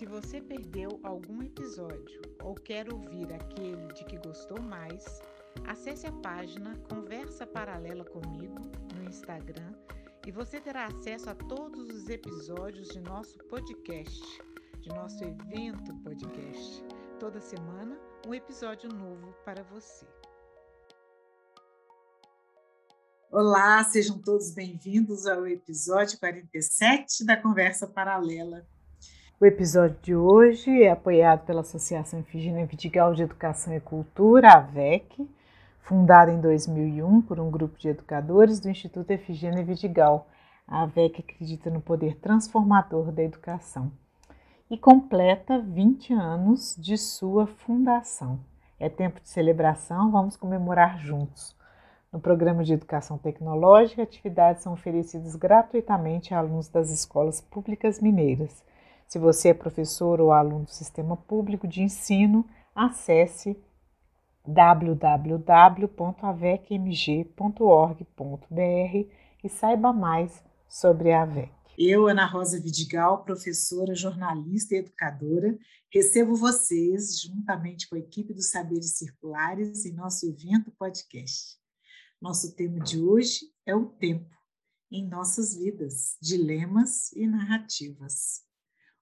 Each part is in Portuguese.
Se você perdeu algum episódio ou quer ouvir aquele de que gostou mais, acesse a página Conversa Paralela comigo no Instagram e você terá acesso a todos os episódios de nosso podcast, de nosso evento podcast. Toda semana, um episódio novo para você. Olá, sejam todos bem-vindos ao episódio 47 da Conversa Paralela o episódio de hoje é apoiado pela Associação Efigênia Vidigal de Educação e Cultura, AVEC, fundada em 2001 por um grupo de educadores do Instituto Efigênia Vidigal. A AVEC acredita no poder transformador da educação e completa 20 anos de sua fundação. É tempo de celebração, vamos comemorar juntos. No programa de educação tecnológica, atividades são oferecidas gratuitamente a alunos das escolas públicas mineiras. Se você é professor ou aluno do sistema público de ensino, acesse www.avecmg.org.br e saiba mais sobre a AVEC. Eu, Ana Rosa Vidigal, professora, jornalista e educadora, recebo vocês, juntamente com a equipe dos Saberes Circulares, em nosso evento podcast. Nosso tema de hoje é o tempo em nossas vidas, dilemas e narrativas.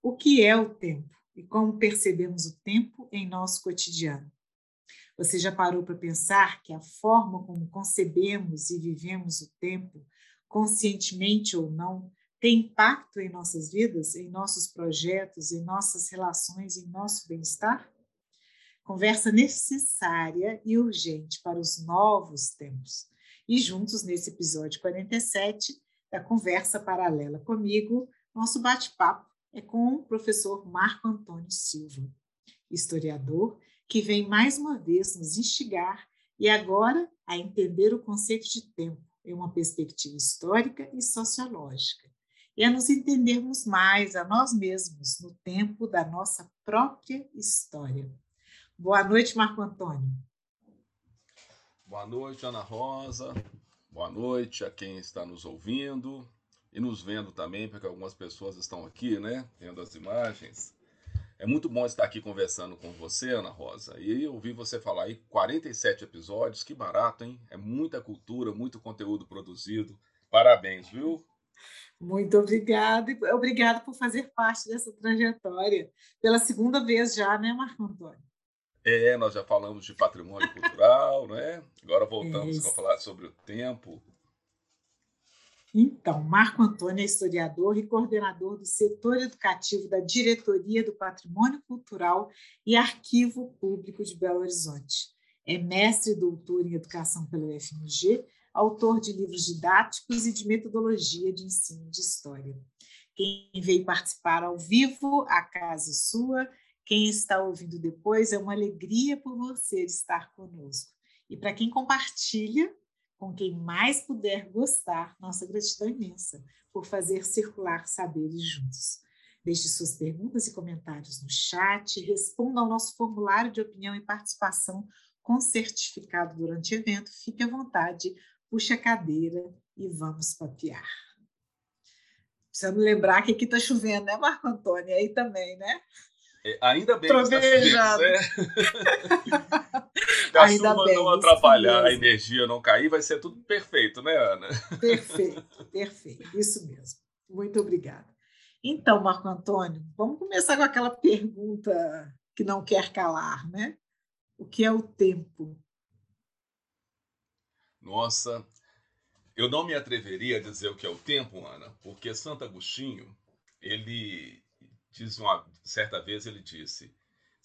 O que é o tempo e como percebemos o tempo em nosso cotidiano? Você já parou para pensar que a forma como concebemos e vivemos o tempo, conscientemente ou não, tem impacto em nossas vidas, em nossos projetos, em nossas relações, em nosso bem-estar? Conversa necessária e urgente para os novos tempos. E juntos, nesse episódio 47 da Conversa Paralela comigo, nosso bate-papo é com o professor Marco Antônio Silva, historiador, que vem mais uma vez nos instigar e agora a entender o conceito de tempo em uma perspectiva histórica e sociológica, e a nos entendermos mais a nós mesmos no tempo da nossa própria história. Boa noite, Marco Antônio. Boa noite, Ana Rosa. Boa noite a quem está nos ouvindo e nos vendo também, porque algumas pessoas estão aqui, né, vendo as imagens. É muito bom estar aqui conversando com você, Ana Rosa. E ouvir você falar aí 47 episódios, que barato, hein? É muita cultura, muito conteúdo produzido. Parabéns, viu? Muito obrigada. Obrigada por fazer parte dessa trajetória. Pela segunda vez já, né, Marco Antônio? É, nós já falamos de patrimônio cultural, né? Agora voltamos é a falar sobre o tempo então, Marco Antônio é historiador e coordenador do setor educativo da Diretoria do Patrimônio Cultural e Arquivo Público de Belo Horizonte. É mestre e doutor em educação pelo UFMG, autor de livros didáticos e de metodologia de ensino de história. Quem veio participar ao vivo, a casa é sua. Quem está ouvindo depois, é uma alegria por você estar conosco. E para quem compartilha, com quem mais puder gostar, nossa gratidão imensa por fazer circular saberes juntos. Deixe suas perguntas e comentários no chat, responda ao nosso formulário de opinião e participação com certificado durante o evento. Fique à vontade, puxe a cadeira e vamos papear. Precisamos lembrar que aqui está chovendo, né, Marco Antônio? Aí também, né? É, ainda bem Trovejado. que está chovendo, né? a Ainda chuva bem, não atrapalhar, a energia não cair, vai ser tudo perfeito, né, Ana? Perfeito, perfeito, isso mesmo. Muito obrigada. Então, Marco Antônio, vamos começar com aquela pergunta que não quer calar, né? O que é o tempo? Nossa, eu não me atreveria a dizer o que é o tempo, Ana, porque Santo Agostinho, ele diz uma certa vez ele disse: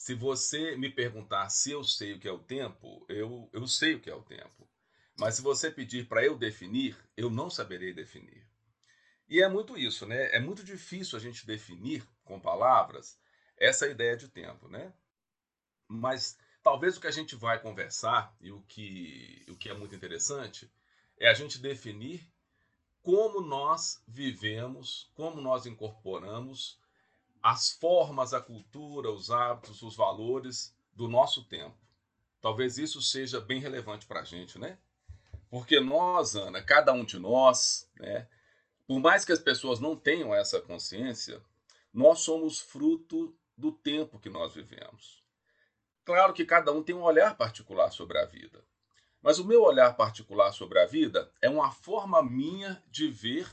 se você me perguntar se eu sei o que é o tempo, eu, eu sei o que é o tempo. Mas se você pedir para eu definir, eu não saberei definir. E é muito isso, né? É muito difícil a gente definir com palavras essa ideia de tempo, né? Mas talvez o que a gente vai conversar e o que, o que é muito interessante é a gente definir como nós vivemos, como nós incorporamos as formas, a cultura, os hábitos, os valores do nosso tempo. Talvez isso seja bem relevante para a gente, né? Porque nós, Ana, cada um de nós, né, por mais que as pessoas não tenham essa consciência, nós somos fruto do tempo que nós vivemos. Claro que cada um tem um olhar particular sobre a vida, mas o meu olhar particular sobre a vida é uma forma minha de ver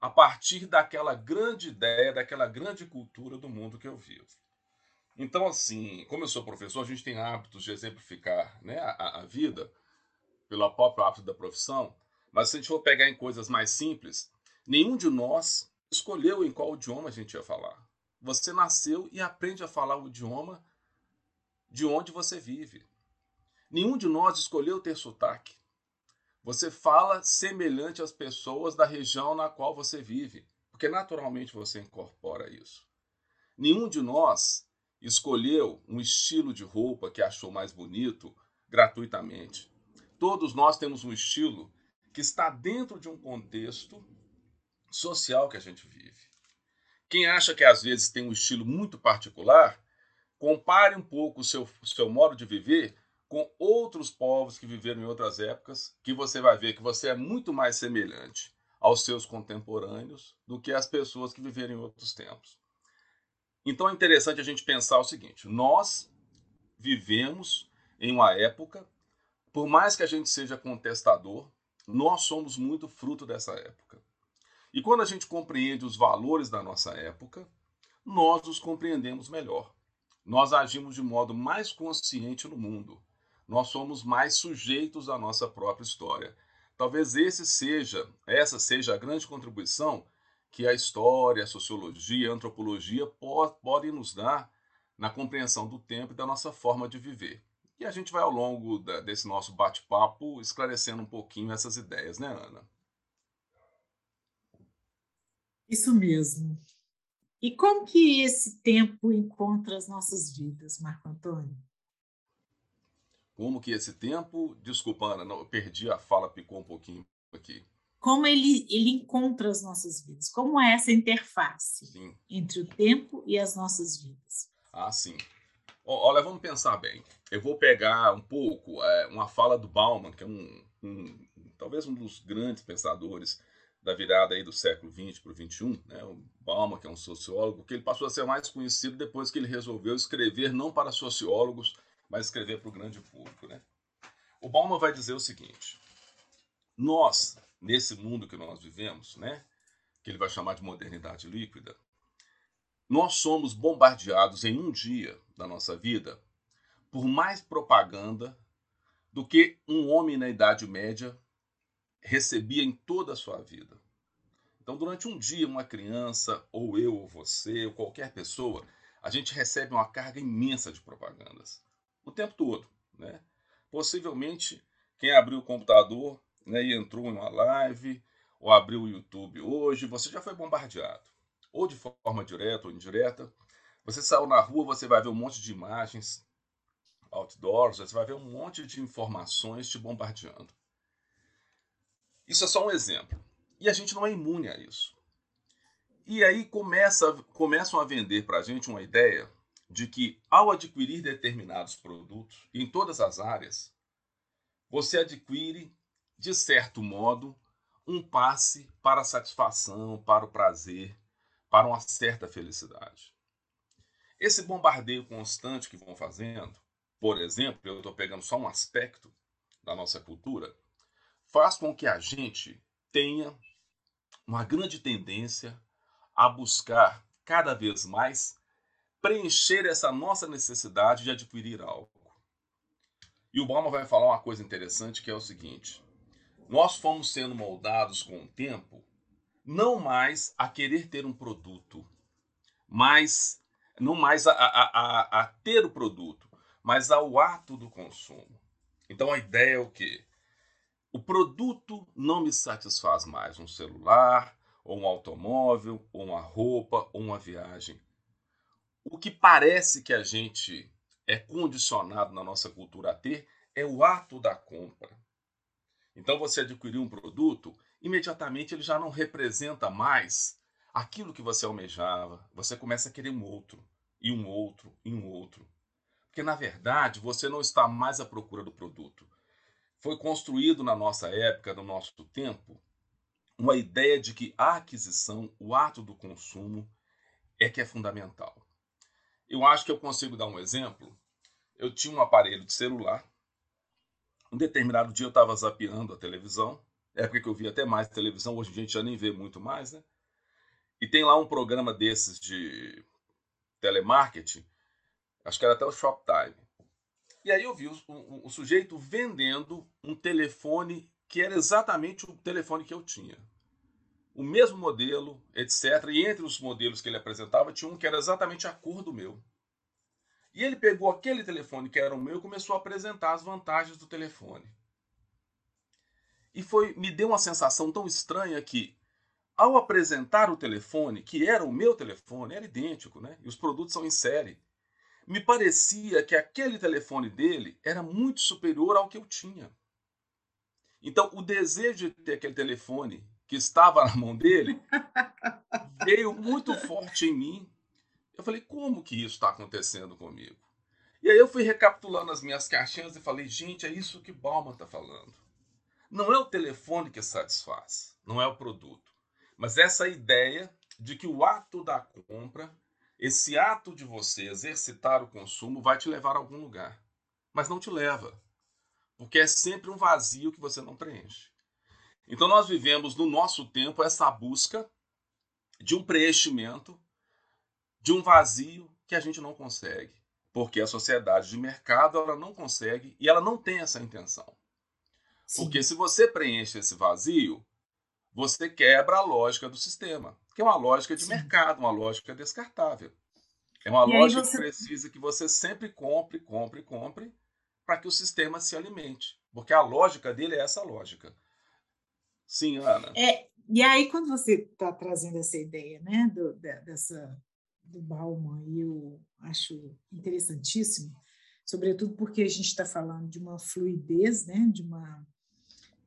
a partir daquela grande ideia, daquela grande cultura do mundo que eu vivo. Então, assim, como eu sou professor, a gente tem hábitos de exemplificar né, a, a vida pelo próprio hábito da profissão, mas se a gente for pegar em coisas mais simples, nenhum de nós escolheu em qual idioma a gente ia falar. Você nasceu e aprende a falar o idioma de onde você vive. Nenhum de nós escolheu ter sotaque. Você fala semelhante às pessoas da região na qual você vive, porque naturalmente você incorpora isso. Nenhum de nós escolheu um estilo de roupa que achou mais bonito gratuitamente. Todos nós temos um estilo que está dentro de um contexto social que a gente vive. Quem acha que às vezes tem um estilo muito particular, compare um pouco o seu, seu modo de viver com outros povos que viveram em outras épocas, que você vai ver que você é muito mais semelhante aos seus contemporâneos do que as pessoas que viveram em outros tempos. Então é interessante a gente pensar o seguinte: nós vivemos em uma época, por mais que a gente seja contestador, nós somos muito fruto dessa época. E quando a gente compreende os valores da nossa época, nós os compreendemos melhor. Nós agimos de modo mais consciente no mundo nós somos mais sujeitos à nossa própria história. Talvez esse seja, essa seja a grande contribuição que a história, a sociologia, a antropologia podem nos dar na compreensão do tempo e da nossa forma de viver. E a gente vai ao longo da, desse nosso bate-papo esclarecendo um pouquinho essas ideias, né, Ana? Isso mesmo. E como que esse tempo encontra as nossas vidas, Marco Antônio? Como que esse tempo. Desculpa, Ana, não, eu perdi a fala, picou um pouquinho aqui. Como ele, ele encontra as nossas vidas? Como é essa interface sim. entre o tempo e as nossas vidas? Ah, sim. Olha, vamos pensar bem. Eu vou pegar um pouco é, uma fala do Bauman, que é um, um, talvez um dos grandes pensadores da virada aí do século XX para o XXI, né? o Bauman, que é um sociólogo, que ele passou a ser mais conhecido depois que ele resolveu escrever não para sociólogos, mas escrever para o grande público. Né? O Bauman vai dizer o seguinte: nós, nesse mundo que nós vivemos, né, que ele vai chamar de modernidade líquida, nós somos bombardeados em um dia da nossa vida por mais propaganda do que um homem na Idade Média recebia em toda a sua vida. Então, durante um dia, uma criança, ou eu, ou você, ou qualquer pessoa, a gente recebe uma carga imensa de propagandas o tempo todo. Né? Possivelmente, quem abriu o computador né, e entrou em uma live, ou abriu o YouTube hoje, você já foi bombardeado. Ou de forma direta ou indireta. Você saiu na rua, você vai ver um monte de imagens, outdoors, você vai ver um monte de informações te bombardeando. Isso é só um exemplo. E a gente não é imune a isso. E aí começa, começam a vender para a gente uma ideia de que, ao adquirir determinados produtos em todas as áreas, você adquire, de certo modo, um passe para a satisfação, para o prazer, para uma certa felicidade. Esse bombardeio constante que vão fazendo, por exemplo, eu estou pegando só um aspecto da nossa cultura, faz com que a gente tenha uma grande tendência a buscar cada vez mais preencher essa nossa necessidade de adquirir algo. E o Bauman vai falar uma coisa interessante que é o seguinte: nós fomos sendo moldados com o tempo não mais a querer ter um produto, mas não mais a, a, a, a ter o produto, mas ao ato do consumo. Então a ideia é o quê? O produto não me satisfaz mais. Um celular, ou um automóvel, ou uma roupa, ou uma viagem. O que parece que a gente é condicionado na nossa cultura a ter é o ato da compra. Então você adquiriu um produto, imediatamente ele já não representa mais aquilo que você almejava. Você começa a querer um outro, e um outro, e um outro. Porque na verdade você não está mais à procura do produto. Foi construído na nossa época, no nosso tempo, uma ideia de que a aquisição, o ato do consumo, é que é fundamental. Eu acho que eu consigo dar um exemplo. Eu tinha um aparelho de celular. Um determinado dia eu estava zapeando a televisão. Época que eu via até mais televisão, hoje a gente já nem vê muito mais, né? E tem lá um programa desses de telemarketing, acho que era até o Shoptime. E aí eu vi o, o, o sujeito vendendo um telefone que era exatamente o telefone que eu tinha. O mesmo modelo, etc. E entre os modelos que ele apresentava, tinha um que era exatamente a cor do meu. E ele pegou aquele telefone que era o meu e começou a apresentar as vantagens do telefone. E foi, me deu uma sensação tão estranha que, ao apresentar o telefone, que era o meu telefone, era idêntico, né? E os produtos são em série. Me parecia que aquele telefone dele era muito superior ao que eu tinha. Então, o desejo de ter aquele telefone que estava na mão dele veio muito forte em mim. Eu falei, como que isso está acontecendo comigo? E aí eu fui recapitulando as minhas caixinhas e falei, gente, é isso que Bauman está falando. Não é o telefone que satisfaz, não é o produto, mas essa ideia de que o ato da compra, esse ato de você exercitar o consumo, vai te levar a algum lugar, mas não te leva. Porque é sempre um vazio que você não preenche. Então nós vivemos no nosso tempo essa busca de um preenchimento, de um vazio que a gente não consegue, porque a sociedade de mercado ela não consegue e ela não tem essa intenção. Sim. Porque se você preenche esse vazio, você quebra a lógica do sistema, que é uma lógica de Sim. mercado, uma lógica descartável. É uma e lógica você... que precisa que você sempre compre, compre, compre, para que o sistema se alimente. Porque a lógica dele é essa lógica. Sim, Ana. É, e aí, quando você está trazendo essa ideia né, do, dessa, do Bauman, eu acho interessantíssimo, sobretudo porque a gente está falando de uma fluidez, né, de, uma,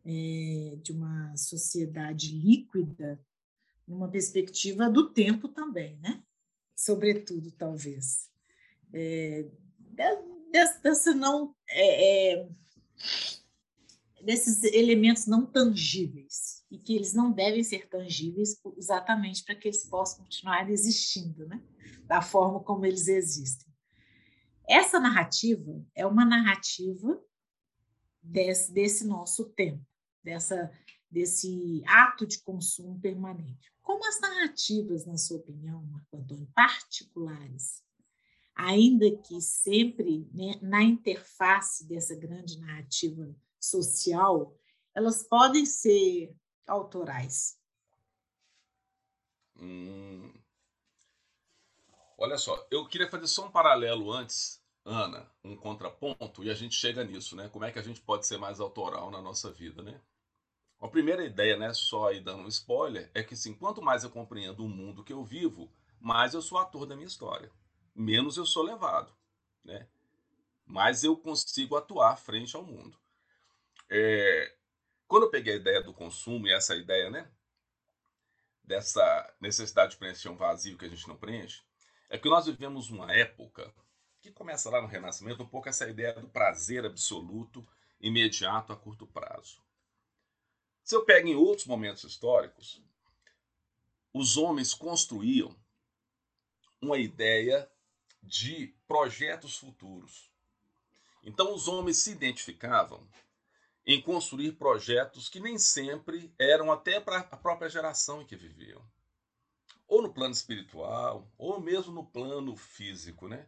é, de uma sociedade líquida, numa perspectiva do tempo também, né? sobretudo, talvez. É, dessa não é, é, desses elementos não tangíveis e que eles não devem ser tangíveis exatamente para que eles possam continuar existindo, né? Da forma como eles existem. Essa narrativa é uma narrativa desse, desse nosso tempo, dessa desse ato de consumo permanente. Como as narrativas, na sua opinião, Marco Antônio, particulares, ainda que sempre né, na interface dessa grande narrativa social, elas podem ser autorais. Hum. Olha só, eu queria fazer só um paralelo antes, Ana, um contraponto, e a gente chega nisso, né? Como é que a gente pode ser mais autoral na nossa vida, né? A primeira ideia, né, só aí dando um spoiler, é que sim, quanto mais eu compreendo o mundo que eu vivo, mais eu sou ator da minha história menos eu sou levado, né? Mais eu consigo atuar frente ao mundo. É, quando eu peguei a ideia do consumo e essa ideia, né? Dessa necessidade de preencher um vazio que a gente não preenche, é que nós vivemos uma época que começa lá no Renascimento, um pouco essa ideia do prazer absoluto, imediato a curto prazo. Se eu pego em outros momentos históricos, os homens construíam uma ideia de projetos futuros. Então, os homens se identificavam em construir projetos que nem sempre eram até para a própria geração em que viviam. ou no plano espiritual, ou mesmo no plano físico, né?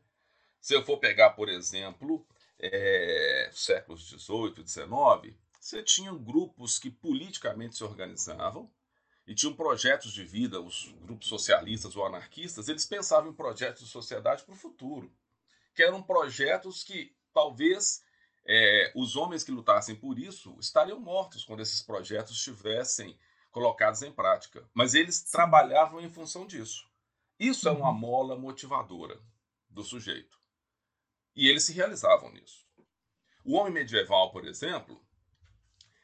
Se eu for pegar, por exemplo, é, séculos XVIII, XIX, você tinha grupos que politicamente se organizavam e tinham projetos de vida, os grupos socialistas ou anarquistas, eles pensavam em projetos de sociedade para o futuro, que eram projetos que talvez é, os homens que lutassem por isso estariam mortos quando esses projetos estivessem colocados em prática. Mas eles trabalhavam em função disso. Isso é uma uhum. mola motivadora do sujeito. E eles se realizavam nisso. O homem medieval, por exemplo,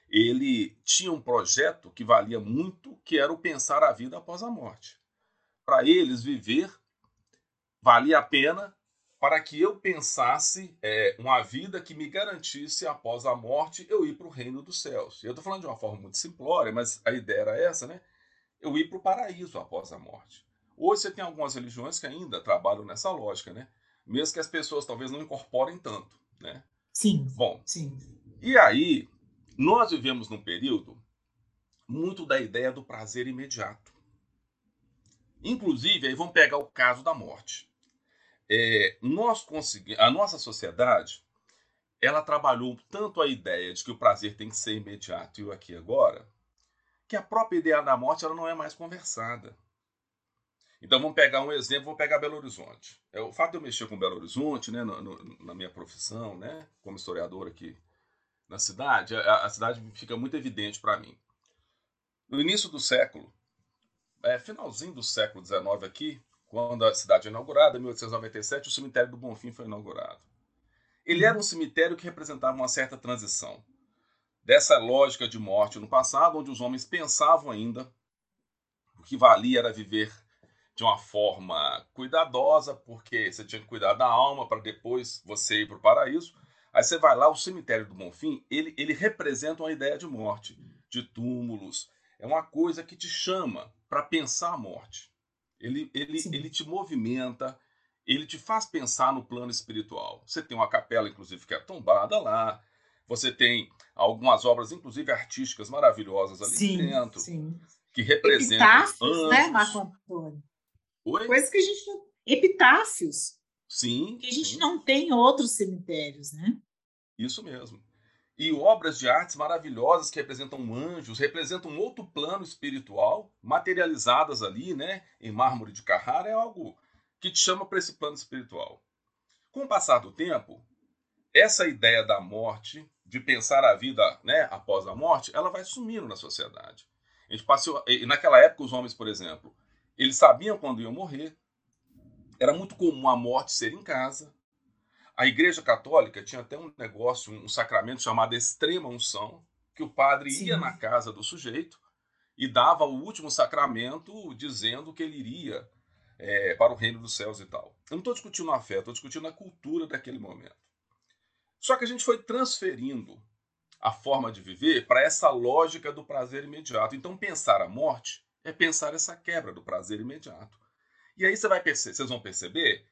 ele tinha um projeto que valia muito, que era o pensar a vida após a morte. Para eles, viver valia a pena para que eu pensasse é, uma vida que me garantisse, após a morte, eu ir para o reino dos céus. Eu estou falando de uma forma muito simplória, mas a ideia era essa, né? Eu ir para o paraíso após a morte. Hoje você tem algumas religiões que ainda trabalham nessa lógica, né? Mesmo que as pessoas talvez não incorporem tanto, né? Sim. Bom, sim. E aí, nós vivemos num período muito da ideia do prazer imediato. Inclusive, aí vamos pegar o caso da morte é, nós conseguimos, a nossa sociedade, ela trabalhou tanto a ideia de que o prazer tem que ser imediato e o aqui agora, que a própria ideia da morte ela não é mais conversada. Então vamos pegar um exemplo, vou pegar Belo Horizonte. É, o fato de eu mexer com Belo Horizonte, né, no, no, na minha profissão, né, como historiador aqui na cidade, a, a cidade fica muito evidente para mim. No início do século, é, finalzinho do século XIX aqui, quando a cidade é inaugurada, em 1897, o cemitério do Bonfim foi inaugurado. Ele era um cemitério que representava uma certa transição dessa lógica de morte no passado, onde os homens pensavam ainda o que valia era viver de uma forma cuidadosa, porque você tinha que cuidar da alma para depois você ir para o paraíso. Aí você vai lá, o cemitério do Bonfim, ele, ele representa uma ideia de morte, de túmulos. É uma coisa que te chama para pensar a morte. Ele, ele, ele te movimenta, ele te faz pensar no plano espiritual. Você tem uma capela, inclusive, que é tombada lá. Você tem algumas obras, inclusive artísticas, maravilhosas ali sim, dentro. Sim. Que representam. Epitáfios, né, Marco Antônio? Oi? Coisa que a gente. Epitáfios. Sim. Que a gente sim. não tem em outros cemitérios, né? Isso mesmo e obras de artes maravilhosas que representam anjos, representam um outro plano espiritual, materializadas ali, né, em mármore de Carrara, é algo que te chama para esse plano espiritual. Com o passar do tempo, essa ideia da morte, de pensar a vida né, após a morte, ela vai sumindo na sociedade. A gente passou, e naquela época, os homens, por exemplo, eles sabiam quando iam morrer. Era muito comum a morte ser em casa. A Igreja Católica tinha até um negócio, um sacramento chamado extrema unção, que o padre Sim. ia na casa do sujeito e dava o último sacramento dizendo que ele iria é, para o reino dos céus e tal. Eu não estou discutindo a fé, estou discutindo a cultura daquele momento. Só que a gente foi transferindo a forma de viver para essa lógica do prazer imediato. Então, pensar a morte é pensar essa quebra do prazer imediato. E aí você vai perceber, vocês vão perceber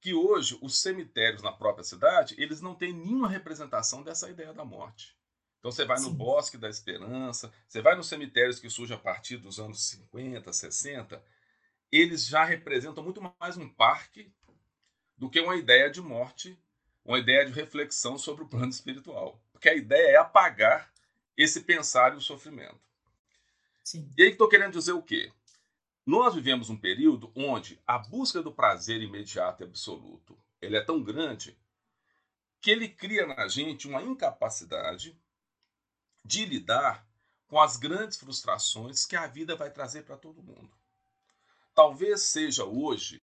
que hoje os cemitérios na própria cidade, eles não têm nenhuma representação dessa ideia da morte. Então você vai no Bosque da Esperança, você vai nos cemitérios que surgem a partir dos anos 50, 60, eles já representam muito mais um parque do que uma ideia de morte, uma ideia de reflexão sobre o plano espiritual. Porque a ideia é apagar esse pensar e o sofrimento. Sim. E aí estou querendo dizer o quê? Nós vivemos um período onde a busca do prazer imediato e absoluto ele é tão grande que ele cria na gente uma incapacidade de lidar com as grandes frustrações que a vida vai trazer para todo mundo. Talvez seja hoje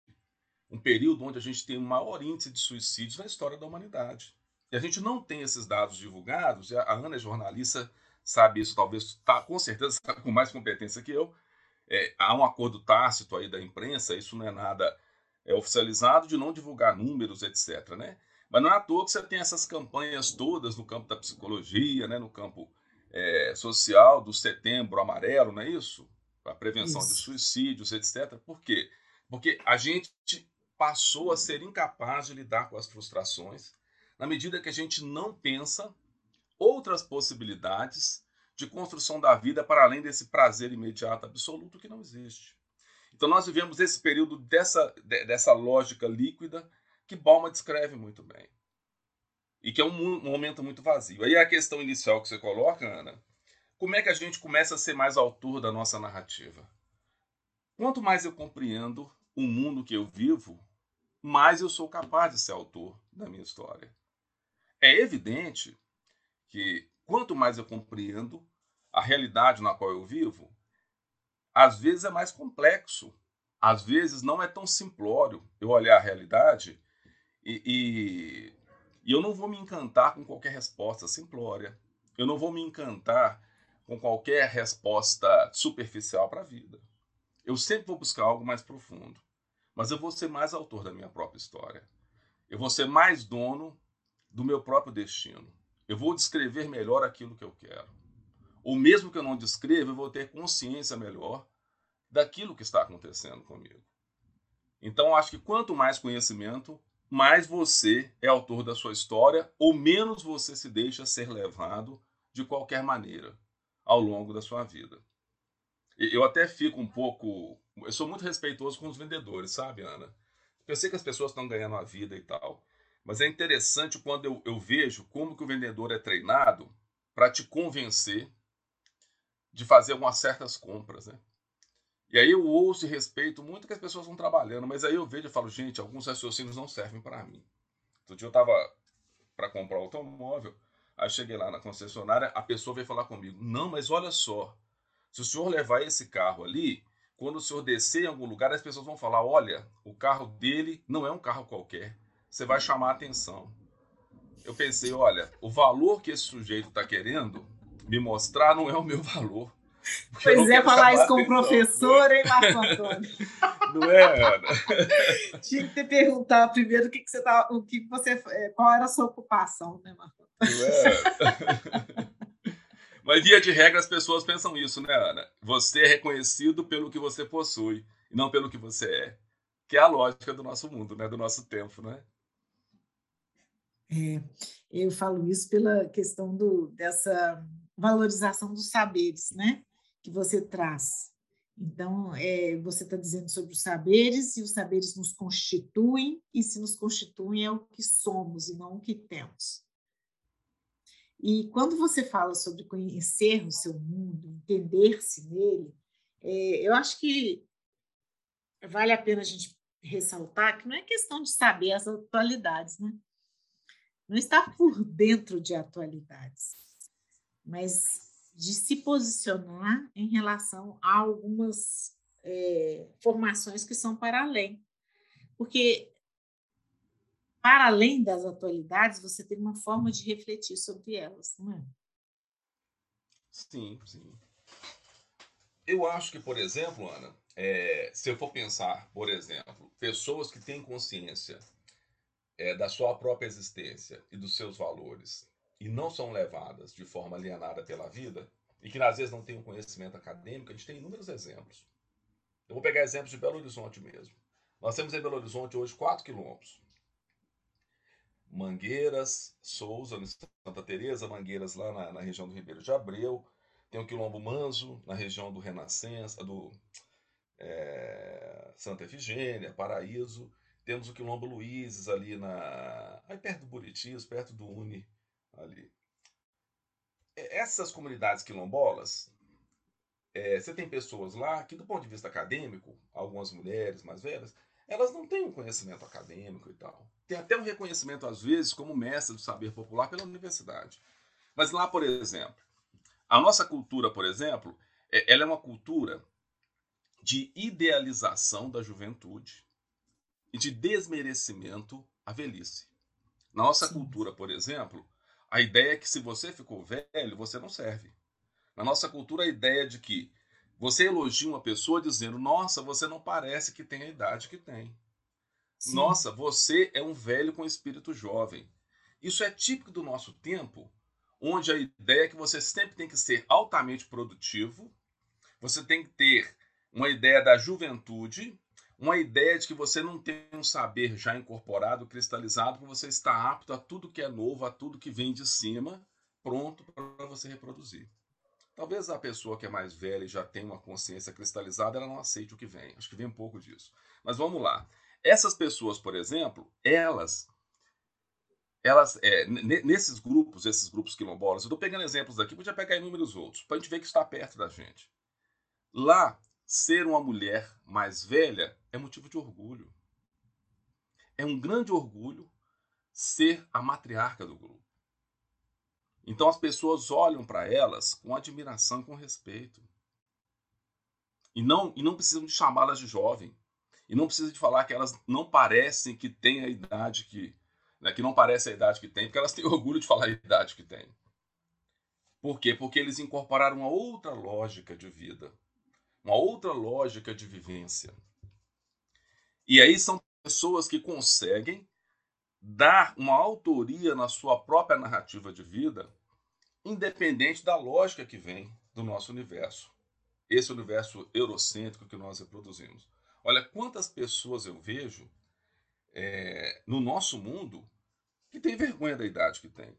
um período onde a gente tem o maior índice de suicídios na história da humanidade. E a gente não tem esses dados divulgados, a Ana é jornalista, sabe isso, talvez tá, com certeza com mais competência que eu, é, há um acordo tácito aí da imprensa, isso não é nada é, oficializado, de não divulgar números, etc. Né? Mas não é à toa que você tem essas campanhas todas no campo da psicologia, né, no campo é, social, do setembro amarelo, não é isso? A prevenção isso. de suicídios, etc. Por quê? Porque a gente passou a ser incapaz de lidar com as frustrações na medida que a gente não pensa outras possibilidades de construção da vida para além desse prazer imediato absoluto que não existe. Então nós vivemos esse período dessa, dessa lógica líquida que Balma descreve muito bem. E que é um, momento muito vazio. Aí a questão inicial que você coloca, Ana, como é que a gente começa a ser mais autor da nossa narrativa? Quanto mais eu compreendo o mundo que eu vivo, mais eu sou capaz de ser autor da minha história. É evidente que quanto mais eu compreendo a realidade na qual eu vivo, às vezes é mais complexo, às vezes não é tão simplório eu olhar a realidade e, e, e eu não vou me encantar com qualquer resposta simplória, eu não vou me encantar com qualquer resposta superficial para a vida. Eu sempre vou buscar algo mais profundo, mas eu vou ser mais autor da minha própria história. Eu vou ser mais dono do meu próprio destino. Eu vou descrever melhor aquilo que eu quero. Ou mesmo que eu não descreva, eu vou ter consciência melhor daquilo que está acontecendo comigo. Então, acho que quanto mais conhecimento, mais você é autor da sua história, ou menos você se deixa ser levado de qualquer maneira ao longo da sua vida. Eu até fico um pouco. Eu sou muito respeitoso com os vendedores, sabe, Ana? Eu sei que as pessoas estão ganhando a vida e tal. Mas é interessante quando eu, eu vejo como que o vendedor é treinado para te convencer de fazer algumas certas compras, né? E aí eu ouço e respeito muito que as pessoas estão trabalhando, mas aí eu vejo e falo, gente, alguns raciocínios não servem para mim. Outro dia eu estava para comprar um automóvel, aí cheguei lá na concessionária, a pessoa veio falar comigo, não, mas olha só, se o senhor levar esse carro ali, quando o senhor descer em algum lugar, as pessoas vão falar, olha, o carro dele não é um carro qualquer, você vai chamar a atenção. Eu pensei, olha, o valor que esse sujeito está querendo me mostrar não é o meu valor. Pois é, falar isso com o professor, hein, Marco Antônio? Não é, Ana? Tinha que ter perguntado primeiro o que, que você tá, o que você, é, qual era a sua ocupação, né, Marco Antônio? Não é? Mas via de regra as pessoas pensam isso, né, Ana? Você é reconhecido pelo que você possui e não pelo que você é. Que é a lógica do nosso mundo, né? Do nosso tempo, né? É, eu falo isso pela questão do, dessa valorização dos saberes, né? Que você traz. Então, é, você está dizendo sobre os saberes, e os saberes nos constituem, e se nos constituem é o que somos e não o que temos. E quando você fala sobre conhecer o seu mundo, entender-se nele, é, eu acho que vale a pena a gente ressaltar que não é questão de saber as atualidades, né? Não está por dentro de atualidades, mas de se posicionar em relação a algumas é, formações que são para além. Porque, para além das atualidades, você tem uma forma de refletir sobre elas, não é? Sim, sim. Eu acho que, por exemplo, Ana, é, se eu for pensar, por exemplo, pessoas que têm consciência é, da sua própria existência e dos seus valores e não são levadas de forma alienada pela vida e que às vezes não têm um conhecimento acadêmico, a gente tem inúmeros exemplos. Eu vou pegar exemplos de Belo Horizonte mesmo. Nós temos em Belo Horizonte hoje 4 quilômetros. Mangueiras, Souza, Santa Teresa, Mangueiras lá na, na, região do Ribeiro de Abreu. Tem o Quilombo Manso, na região do Renascença, do é, Santa Efigênia, Paraíso. Temos o Quilombo Luizes ali na. aí perto do Buritis, perto do Uni ali. Essas comunidades quilombolas, é, você tem pessoas lá que, do ponto de vista acadêmico, algumas mulheres mais velhas, elas não têm um conhecimento acadêmico e tal. Tem até um reconhecimento, às vezes, como mestre do saber popular pela universidade. Mas lá, por exemplo, a nossa cultura, por exemplo, é, ela é uma cultura de idealização da juventude e de desmerecimento à velhice. Na nossa cultura, por exemplo, a ideia é que se você ficou velho, você não serve. Na nossa cultura, a ideia de que você elogia uma pessoa dizendo: Nossa, você não parece que tem a idade que tem. Sim. Nossa, você é um velho com espírito jovem. Isso é típico do nosso tempo, onde a ideia é que você sempre tem que ser altamente produtivo, você tem que ter uma ideia da juventude uma ideia de que você não tem um saber já incorporado, cristalizado, que você está apto a tudo que é novo, a tudo que vem de cima, pronto para você reproduzir. Talvez a pessoa que é mais velha e já tem uma consciência cristalizada, ela não aceite o que vem. Acho que vem um pouco disso. Mas vamos lá. Essas pessoas, por exemplo, elas elas, é, nesses grupos, esses grupos quilombolas, eu estou pegando exemplos daqui, podia pegar inúmeros outros, para a gente ver que está perto da gente. Lá, ser uma mulher mais velha é motivo de orgulho. É um grande orgulho ser a matriarca do grupo. Então as pessoas olham para elas com admiração com respeito. E não, e não precisam de chamá-las de jovem. E não precisa de falar que elas não parecem que têm a idade que, né, que não parece a idade que tem, porque elas têm orgulho de falar a idade que tem. Por quê? Porque eles incorporaram uma outra lógica de vida, uma outra lógica de vivência. E aí são pessoas que conseguem dar uma autoria na sua própria narrativa de vida, independente da lógica que vem do nosso universo. Esse universo eurocêntrico que nós reproduzimos. Olha quantas pessoas eu vejo é, no nosso mundo que tem vergonha da idade que tem.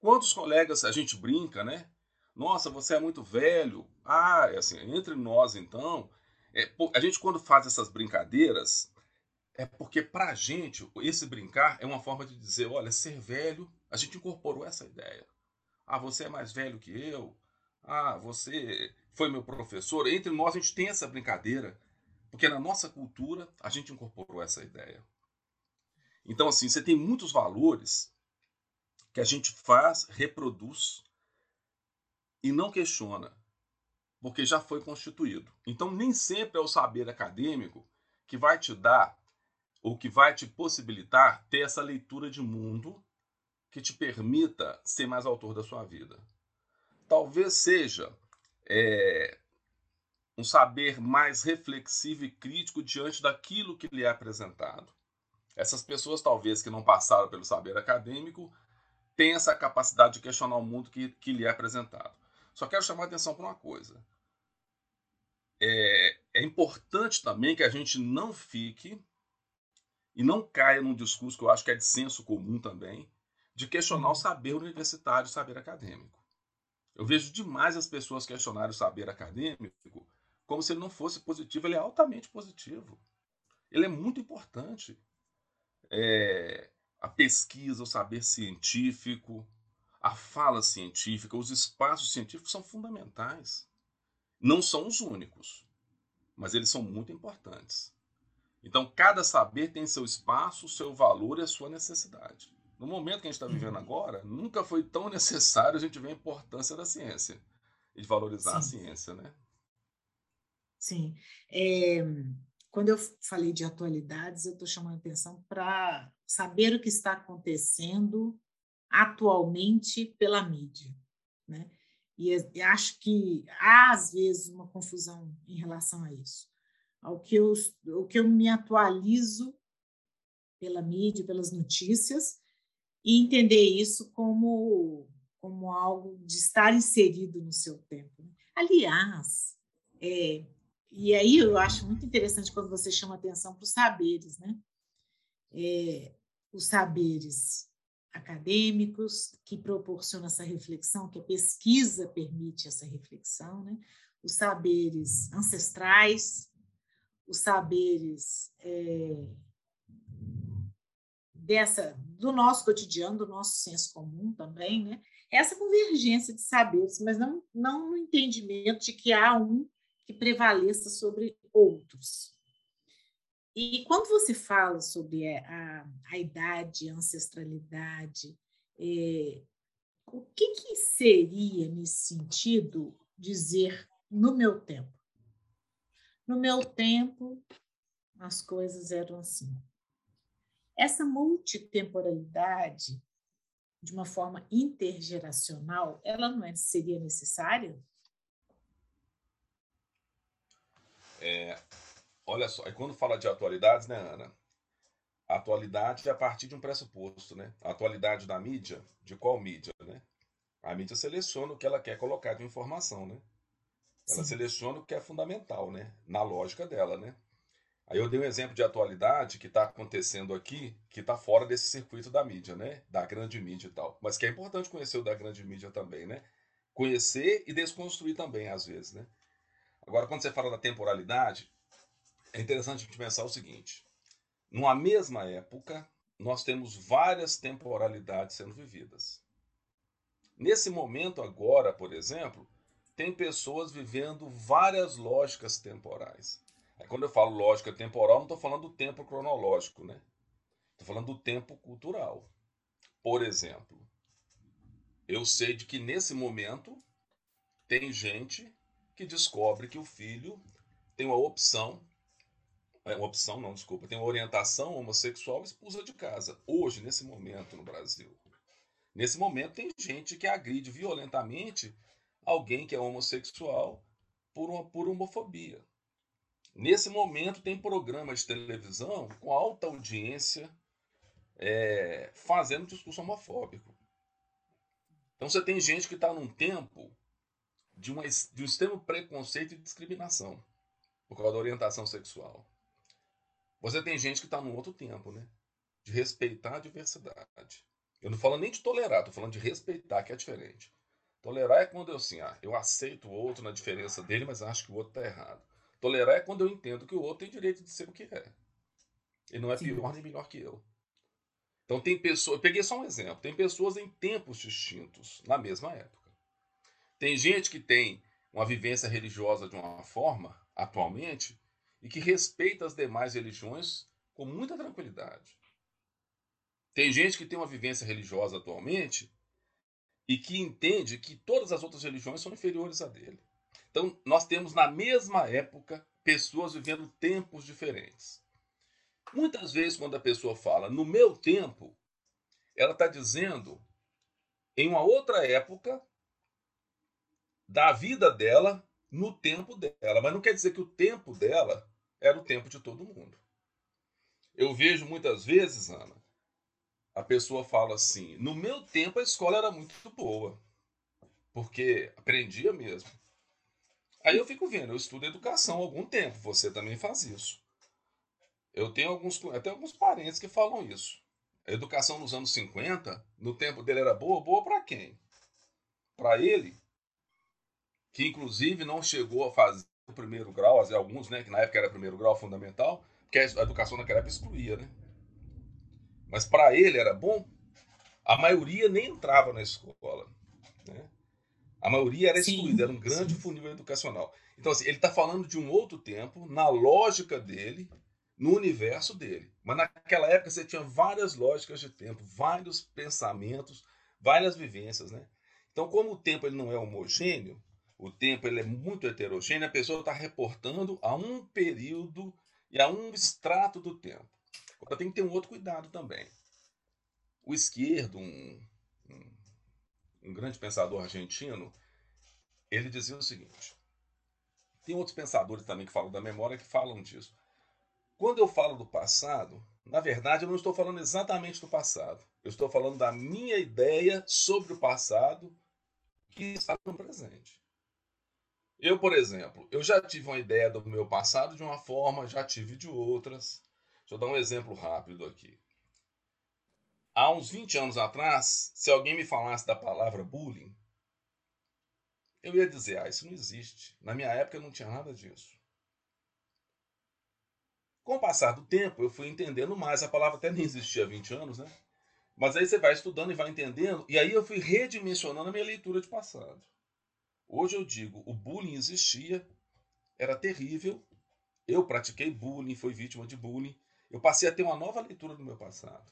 Quantos colegas a gente brinca, né? Nossa, você é muito velho. Ah, é assim, entre nós então, é, a gente quando faz essas brincadeiras, é porque para a gente esse brincar é uma forma de dizer, olha, ser velho, a gente incorporou essa ideia. Ah, você é mais velho que eu. Ah, você foi meu professor. Entre nós a gente tem essa brincadeira, porque na nossa cultura a gente incorporou essa ideia. Então, assim, você tem muitos valores que a gente faz, reproduz e não questiona, porque já foi constituído. Então, nem sempre é o saber acadêmico que vai te dar ou que vai te possibilitar ter essa leitura de mundo que te permita ser mais autor da sua vida. Talvez seja é, um saber mais reflexivo e crítico diante daquilo que lhe é apresentado. Essas pessoas, talvez, que não passaram pelo saber acadêmico, têm essa capacidade de questionar o mundo que, que lhe é apresentado. Só quero chamar a atenção para uma coisa. É, é importante também que a gente não fique e não caia num discurso que eu acho que é de senso comum também, de questionar o saber universitário, o saber acadêmico. Eu vejo demais as pessoas questionarem o saber acadêmico como se ele não fosse positivo. Ele é altamente positivo. Ele é muito importante é, a pesquisa, o saber científico, a fala científica, os espaços científicos são fundamentais. Não são os únicos, mas eles são muito importantes. Então, cada saber tem seu espaço, seu valor e a sua necessidade. No momento que a gente está vivendo uhum. agora, nunca foi tão necessário a gente ver a importância da ciência e de valorizar Sim. a ciência, né? Sim. É, quando eu falei de atualidades, eu estou chamando atenção para saber o que está acontecendo atualmente pela mídia, né? E acho que há, às vezes, uma confusão em relação a isso. Ao que eu, ao que eu me atualizo pela mídia, pelas notícias, e entender isso como, como algo de estar inserido no seu tempo. Né? Aliás, é, e aí eu acho muito interessante quando você chama atenção para os saberes, né? É, os saberes acadêmicos que proporcionam essa reflexão, que a pesquisa permite essa reflexão, né? Os saberes ancestrais, os saberes é, dessa do nosso cotidiano, do nosso senso comum também, né? Essa convergência de saberes, mas não não no entendimento de que há um que prevaleça sobre outros. E quando você fala sobre a, a idade, a ancestralidade, é, o que, que seria nesse sentido dizer no meu tempo? No meu tempo, as coisas eram assim. Essa multitemporalidade, de uma forma intergeracional, ela não é, seria necessária? É, olha só, e quando fala de atualidades, né, Ana? A atualidade é a partir de um pressuposto, né? A atualidade da mídia, de qual mídia, né? A mídia seleciona o que ela quer colocar de informação, né? Ela Sim. seleciona o que é fundamental, né? Na lógica dela, né? Aí eu dei um exemplo de atualidade que está acontecendo aqui, que está fora desse circuito da mídia, né? Da grande mídia e tal. Mas que é importante conhecer o da grande mídia também, né? conhecer e desconstruir também, às vezes, né? Agora, quando você fala da temporalidade, é interessante a gente pensar o seguinte: numa mesma época, nós temos várias temporalidades sendo vividas. Nesse momento agora, por exemplo, tem pessoas vivendo várias lógicas temporais. Aí, quando eu falo lógica temporal, não estou falando do tempo cronológico, né? Estou falando do tempo cultural. Por exemplo, eu sei de que nesse momento tem gente que descobre que o filho tem uma opção, é, uma opção não, desculpa, tem uma orientação homossexual expulsa de casa. Hoje, nesse momento no Brasil. Nesse momento tem gente que agride violentamente alguém que é homossexual por, uma, por homofobia. Nesse momento tem programa de televisão com alta audiência é, fazendo discurso homofóbico. Então você tem gente que está num tempo de, uma, de um extremo preconceito e discriminação por causa da orientação sexual. Você tem gente que está num outro tempo, né? De respeitar a diversidade. Eu não falo nem de tolerar, estou falando de respeitar, que é diferente. Tolerar é quando eu assim, ah, eu aceito o outro na diferença dele, mas acho que o outro está errado. Tolerar é quando eu entendo que o outro tem direito de ser o que é. Ele não é Sim. pior nem melhor que eu. Então tem pessoas, eu peguei só um exemplo, tem pessoas em tempos distintos, na mesma época. Tem gente que tem uma vivência religiosa de uma forma, atualmente, e que respeita as demais religiões com muita tranquilidade. Tem gente que tem uma vivência religiosa atualmente e que entende que todas as outras religiões são inferiores a dele. Então, nós temos na mesma época pessoas vivendo tempos diferentes. Muitas vezes, quando a pessoa fala no meu tempo, ela está dizendo em uma outra época da vida dela, no tempo dela. Mas não quer dizer que o tempo dela era o tempo de todo mundo. Eu vejo muitas vezes, Ana, a pessoa fala assim: no meu tempo a escola era muito boa, porque aprendia mesmo. Aí eu fico vendo, eu estudo educação há algum tempo, você também faz isso. Eu tenho alguns, até alguns parentes que falam isso. A educação nos anos 50, no tempo dele era boa, boa para quem? Para ele, que inclusive não chegou a fazer primeiro grau, alguns, né, que na época era primeiro grau fundamental, porque a educação naquela época excluía, né? Mas para ele era bom. A maioria nem entrava na escola, né? A maioria era excluída, era um grande sim. funil educacional. Então, assim, ele está falando de um outro tempo, na lógica dele, no universo dele. Mas naquela época você tinha várias lógicas de tempo, vários pensamentos, várias vivências, né? Então, como o tempo ele não é homogêneo, o tempo ele é muito heterogêneo, a pessoa está reportando a um período e a um extrato do tempo. Agora tem que ter um outro cuidado também. O esquerdo, um, um, um grande pensador argentino, ele dizia o seguinte: tem outros pensadores também que falam da memória que falam disso. Quando eu falo do passado, na verdade eu não estou falando exatamente do passado. Eu estou falando da minha ideia sobre o passado que está no presente. Eu, por exemplo, eu já tive uma ideia do meu passado de uma forma, já tive de outras. Deixa eu dar um exemplo rápido aqui. Há uns 20 anos atrás, se alguém me falasse da palavra bullying, eu ia dizer, ah, isso não existe. Na minha época não tinha nada disso. Com o passar do tempo, eu fui entendendo mais. A palavra até nem existia há 20 anos, né? Mas aí você vai estudando e vai entendendo, e aí eu fui redimensionando a minha leitura de passado. Hoje eu digo, o bullying existia, era terrível, eu pratiquei bullying, fui vítima de bullying, eu passei a ter uma nova leitura do meu passado.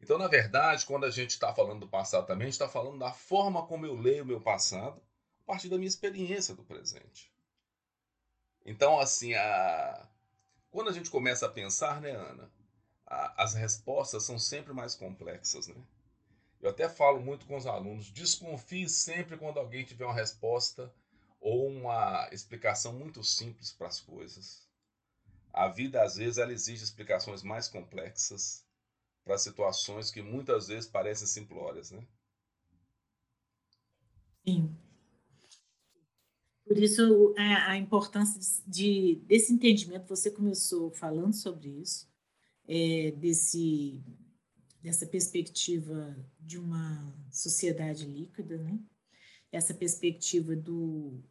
Então, na verdade, quando a gente está falando do passado também, a gente está falando da forma como eu leio o meu passado, a partir da minha experiência do presente. Então, assim, a, quando a gente começa a pensar, né, Ana, a, as respostas são sempre mais complexas, né? Eu até falo muito com os alunos, desconfie sempre quando alguém tiver uma resposta ou uma explicação muito simples para as coisas. A vida, às vezes, ela exige explicações mais complexas para situações que muitas vezes parecem simplórias, né? Sim. Por isso, é, a importância de, desse entendimento, você começou falando sobre isso, é, desse, dessa perspectiva de uma sociedade líquida, né? essa perspectiva do,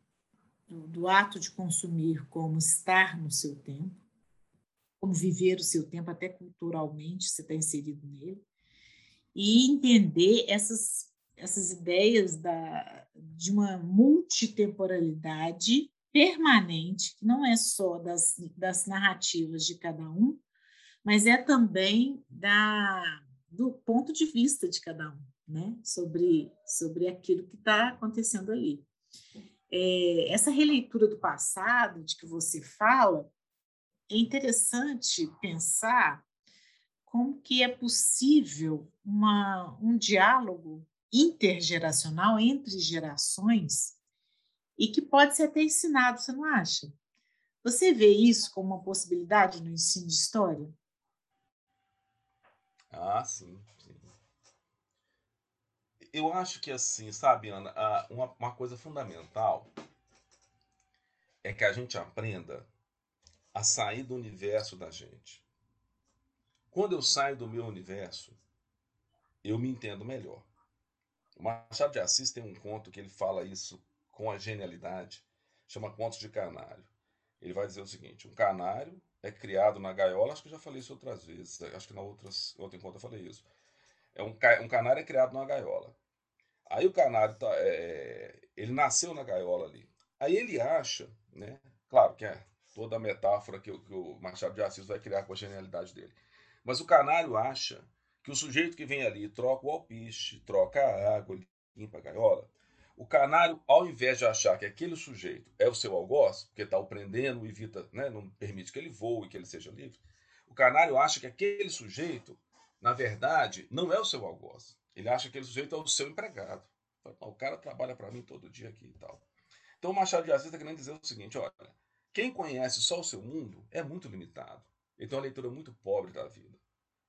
do, do ato de consumir como estar no seu tempo, como viver o seu tempo, até culturalmente, você está inserido nele, e entender essas, essas ideias da, de uma multitemporalidade permanente, que não é só das, das narrativas de cada um, mas é também da, do ponto de vista de cada um, né? sobre, sobre aquilo que está acontecendo ali. É, essa releitura do passado de que você fala, é interessante pensar como que é possível uma, um diálogo intergeracional entre gerações e que pode ser até ensinado, você não acha? Você vê isso como uma possibilidade no ensino de história? Ah, sim, sim. Eu acho que assim, sabe, Ana, uma, uma coisa fundamental é que a gente aprenda a sair do universo da gente. Quando eu saio do meu universo, eu me entendo melhor. O Machado de Assis tem um conto que ele fala isso com a genialidade, chama Contos de Canário. Ele vai dizer o seguinte: um canário é criado na gaiola, acho que eu já falei isso outras vezes, acho que na outras, outro encontro eu falei isso. É um, um canário é criado numa gaiola. Aí o canário tá, é, ele nasceu na gaiola ali. Aí ele acha, né? Claro que é toda a metáfora que, que o Machado de Assis vai criar com a genialidade dele. Mas o canário acha que o sujeito que vem ali troca o alpiste, troca a água, limpa a gaiola, o canário, ao invés de achar que aquele sujeito é o seu algoz, porque está o prendendo, evita, né, não permite que ele voe, que ele seja livre, o canário acha que aquele sujeito, na verdade, não é o seu algoz. Ele acha que aquele sujeito é o seu empregado. O cara trabalha para mim todo dia aqui e tal. Então o Machado de Assis está querendo dizer o seguinte: olha, quem conhece só o seu mundo é muito limitado. Ele tem uma leitura muito pobre da vida.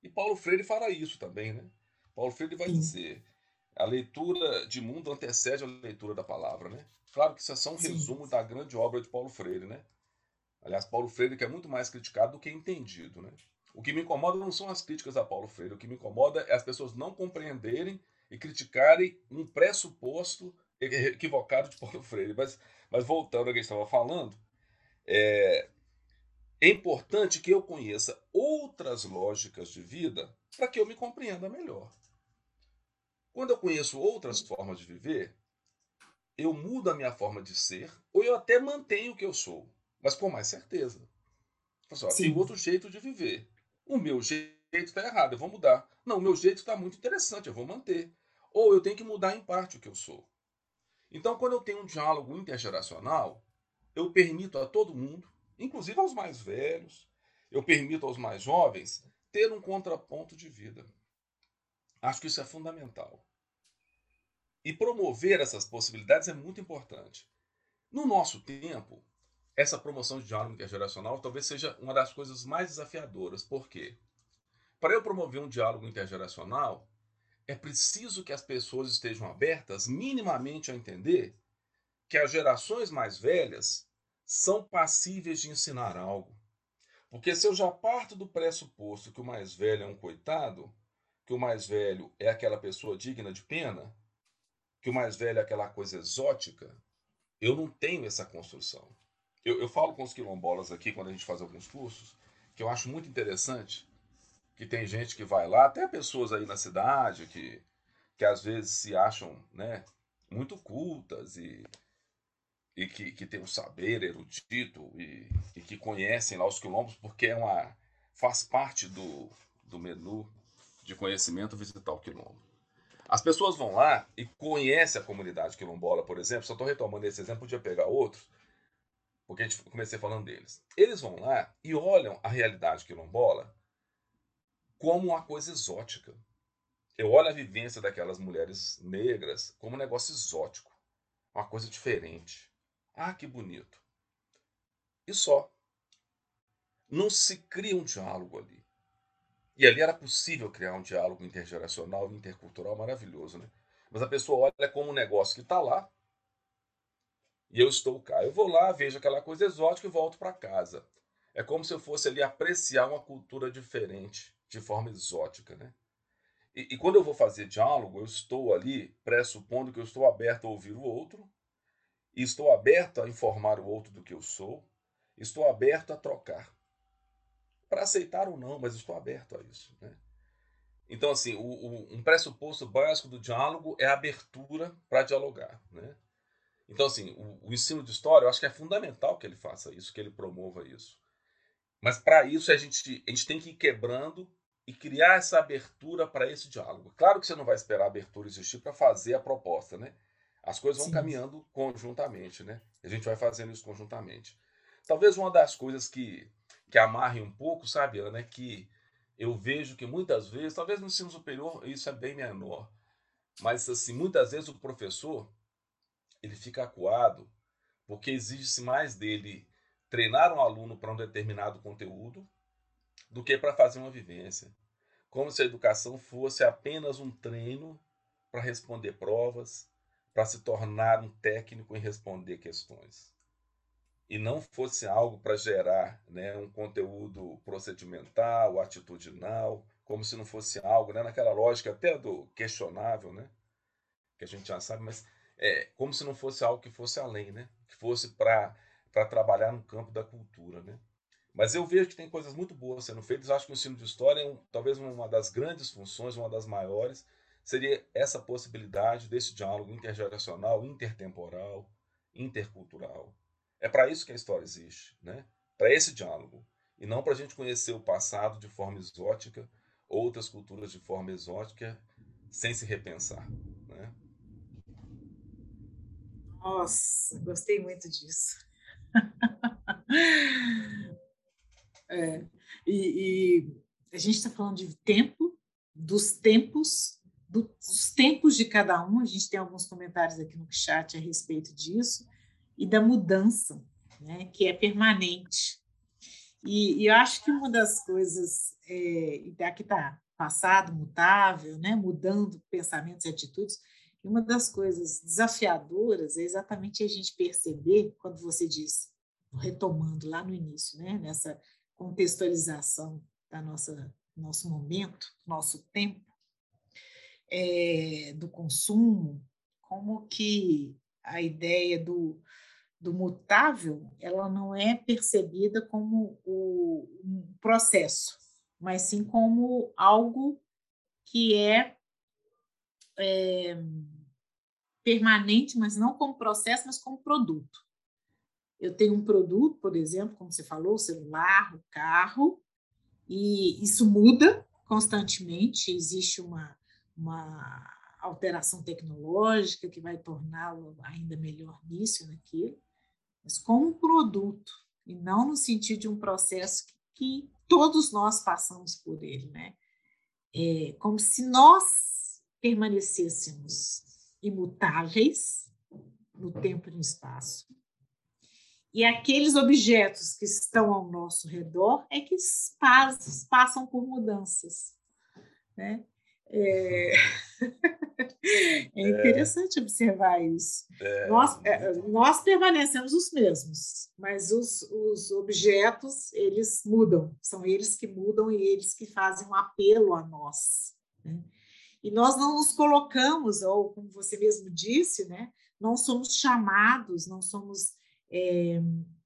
E Paulo Freire fala isso também, né? Paulo Freire vai dizer a leitura de mundo antecede a leitura da palavra, né? Claro que isso é só um Sim. resumo da grande obra de Paulo Freire, né? Aliás, Paulo Freire que é muito mais criticado do que entendido, né? O que me incomoda não são as críticas a Paulo Freire, o que me incomoda é as pessoas não compreenderem e criticarem um pressuposto equivocado de Paulo Freire. Mas, mas voltando ao que a gente estava falando, é, é importante que eu conheça outras lógicas de vida para que eu me compreenda melhor. Quando eu conheço outras formas de viver, eu mudo a minha forma de ser, ou eu até mantenho o que eu sou, mas com mais certeza. Pessoal, assim, tem outro jeito de viver. O meu jeito está errado, eu vou mudar. Não, o meu jeito está muito interessante, eu vou manter. Ou eu tenho que mudar em parte o que eu sou. Então, quando eu tenho um diálogo intergeracional, eu permito a todo mundo, inclusive aos mais velhos, eu permito aos mais jovens, ter um contraponto de vida. Acho que isso é fundamental. E promover essas possibilidades é muito importante. No nosso tempo, essa promoção de diálogo intergeracional talvez seja uma das coisas mais desafiadoras. Por quê? Para eu promover um diálogo intergeracional, é preciso que as pessoas estejam abertas minimamente a entender que as gerações mais velhas são passíveis de ensinar algo. Porque se eu já parto do pressuposto que o mais velho é um coitado, que o mais velho é aquela pessoa digna de pena, que o mais velho é aquela coisa exótica, eu não tenho essa construção. Eu, eu falo com os quilombolas aqui, quando a gente faz alguns cursos, que eu acho muito interessante, que tem gente que vai lá, até pessoas aí na cidade que, que às vezes se acham né, muito cultas e, e que, que tem um saber erudito e, e que conhecem lá os quilombos, porque é uma, faz parte do, do menu de conhecimento visitar o quilombo. As pessoas vão lá e conhecem a comunidade quilombola, por exemplo. Só estou retomando esse exemplo, podia pegar outros, porque a gente comecei falando deles. Eles vão lá e olham a realidade quilombola como uma coisa exótica. Eu olho a vivência daquelas mulheres negras como um negócio exótico, uma coisa diferente. Ah, que bonito. E só. Não se cria um diálogo ali. E ali era possível criar um diálogo intergeracional intercultural maravilhoso, né? Mas a pessoa olha como um negócio que está lá e eu estou cá. Eu vou lá, vejo aquela coisa exótica e volto para casa. É como se eu fosse ali apreciar uma cultura diferente, de forma exótica, né? E, e, quando eu vou fazer diálogo, eu estou ali pressupondo que eu estou aberto a ouvir o outro, estou aberto a informar o outro do que eu sou, estou aberto a trocar. Para aceitar ou não, mas estou aberto a isso. Né? Então, assim, o, o, um pressuposto básico do diálogo é a abertura para dialogar. Né? Então, assim, o, o, ensino de história, eu acho que é fundamental que ele faça isso, que ele promova isso. Mas para isso a gente, a gente tem que ir quebrando e criar essa abertura para esse diálogo. Claro que você não vai esperar a abertura existir para fazer a proposta, né? As coisas vão Sim. caminhando conjuntamente, né? A gente vai fazendo isso conjuntamente. Talvez uma das coisas que, que amarre um pouco, sabe, Ana, que eu vejo que muitas vezes, talvez no ensino superior isso é bem menor, mas assim, muitas vezes o professor ele fica acuado porque exige-se mais dele treinar um aluno para um determinado conteúdo do que para fazer uma vivência. Como se a educação fosse apenas um treino para responder provas, para se tornar um técnico em responder questões. E não fosse algo para gerar né, um conteúdo procedimental, atitudinal, como se não fosse algo, né, naquela lógica até do questionável, né, que a gente já sabe, mas é, como se não fosse algo que fosse além, né, que fosse para trabalhar no campo da cultura. Né. Mas eu vejo que tem coisas muito boas sendo feitas. Acho que o ensino de história é um, talvez uma das grandes funções, uma das maiores, seria essa possibilidade desse diálogo intergeracional, intertemporal, intercultural. É para isso que a história existe, né? para esse diálogo. E não para a gente conhecer o passado de forma exótica, outras culturas de forma exótica, sem se repensar. Né? Nossa, gostei muito disso. É, e, e, a gente está falando de tempo, dos tempos, do, dos tempos de cada um. A gente tem alguns comentários aqui no chat a respeito disso, e da mudança, né, que é permanente. E, e eu acho que uma das coisas, é, aqui está passado, mutável, né, mudando pensamentos e atitudes, uma das coisas desafiadoras é exatamente a gente perceber, quando você diz, retomando lá no início, né, nessa contextualização da nossa nosso momento, nosso tempo, é, do consumo, como que a ideia do, do mutável ela não é percebida como o, um processo, mas sim como algo que é, é permanente, mas não como processo, mas como produto. Eu tenho um produto, por exemplo, como você falou, o celular, o carro, e isso muda constantemente, existe uma, uma alteração tecnológica que vai torná-lo ainda melhor nisso, naquilo, mas como um produto, e não no sentido de um processo que, que todos nós passamos por ele, né? É como se nós permanecêssemos imutáveis no tempo e no espaço, e aqueles objetos que estão ao nosso redor é que passam por mudanças. Né? É... é interessante é. observar isso. É. Nós, é, nós permanecemos os mesmos, mas os, os objetos eles mudam, são eles que mudam e eles que fazem um apelo a nós. Né? E nós não nos colocamos, ou como você mesmo disse, né? não somos chamados, não somos é,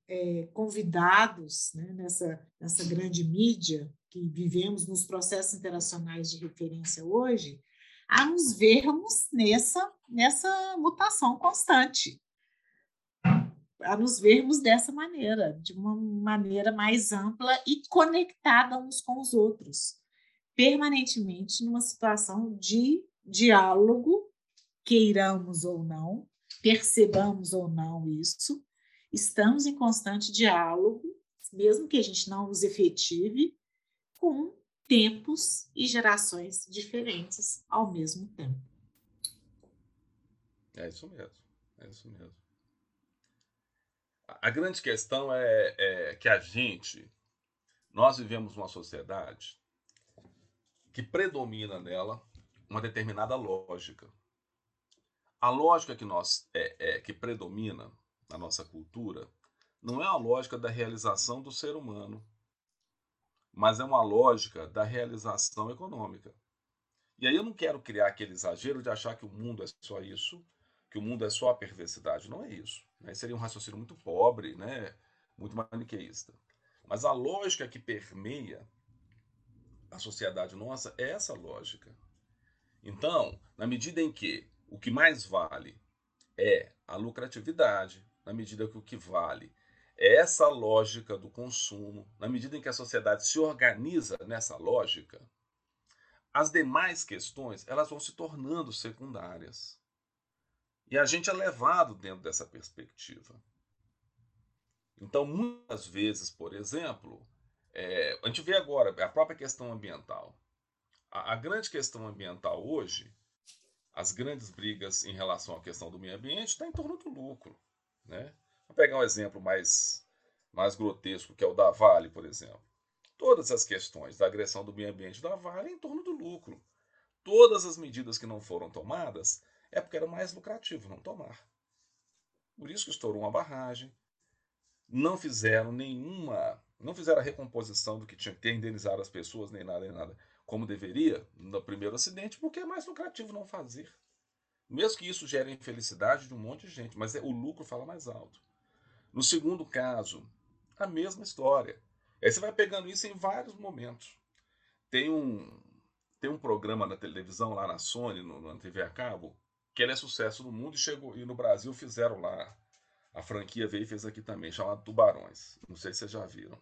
é, convidados né, nessa, nessa grande mídia que vivemos nos processos interacionais de referência hoje, a nos vermos nessa, nessa mutação constante, a nos vermos dessa maneira, de uma maneira mais ampla e conectada uns com os outros, permanentemente numa situação de diálogo, queiramos ou não, percebamos ou não isso, estamos em constante diálogo, mesmo que a gente não os efetive, com tempos e gerações diferentes ao mesmo tempo. É isso mesmo, é isso mesmo. A grande questão é, é que a gente, nós vivemos uma sociedade que predomina nela uma determinada lógica. A lógica que nós é, é que predomina na nossa cultura não é a lógica da realização do ser humano, mas é uma lógica da realização econômica. E aí eu não quero criar aquele exagero de achar que o mundo é só isso, que o mundo é só a perversidade. Não é isso. Né? Seria um raciocínio muito pobre, né? muito maniqueísta. Mas a lógica que permeia a sociedade nossa é essa lógica. Então, na medida em que o que mais vale é a lucratividade, na medida que o que vale é essa lógica do consumo, na medida em que a sociedade se organiza nessa lógica, as demais questões elas vão se tornando secundárias. E a gente é levado dentro dessa perspectiva. Então, muitas vezes, por exemplo, é, a gente vê agora a própria questão ambiental. A, a, grande questão ambiental hoje, as grandes brigas em relação à questão do meio ambiente, está em torno do lucro. Né? Vou pegar um exemplo mais, mais grotesco, que é o da Vale, por exemplo. Todas as questões da agressão do meio ambiente da Vale em torno do lucro. Todas as medidas que não foram tomadas é porque era mais lucrativo não tomar. Por isso que estourou uma barragem. Não fizeram nenhuma, não fizeram a recomposição do que tinha que ter, indenizar as pessoas, nem nada, nem nada, como deveria no primeiro acidente, porque é mais lucrativo não fazer. Mesmo que isso gere infelicidade de um monte de gente, mas é, o lucro fala mais alto. No segundo caso, a mesma história. Aí você vai pegando isso em vários momentos. Tem um, tem um programa na televisão lá na Sony, no, na TV a cabo, que ele é sucesso no mundo e chegou e no Brasil fizeram lá. A franquia veio e fez aqui também, chamado Tubarões. Não sei se vocês já viram.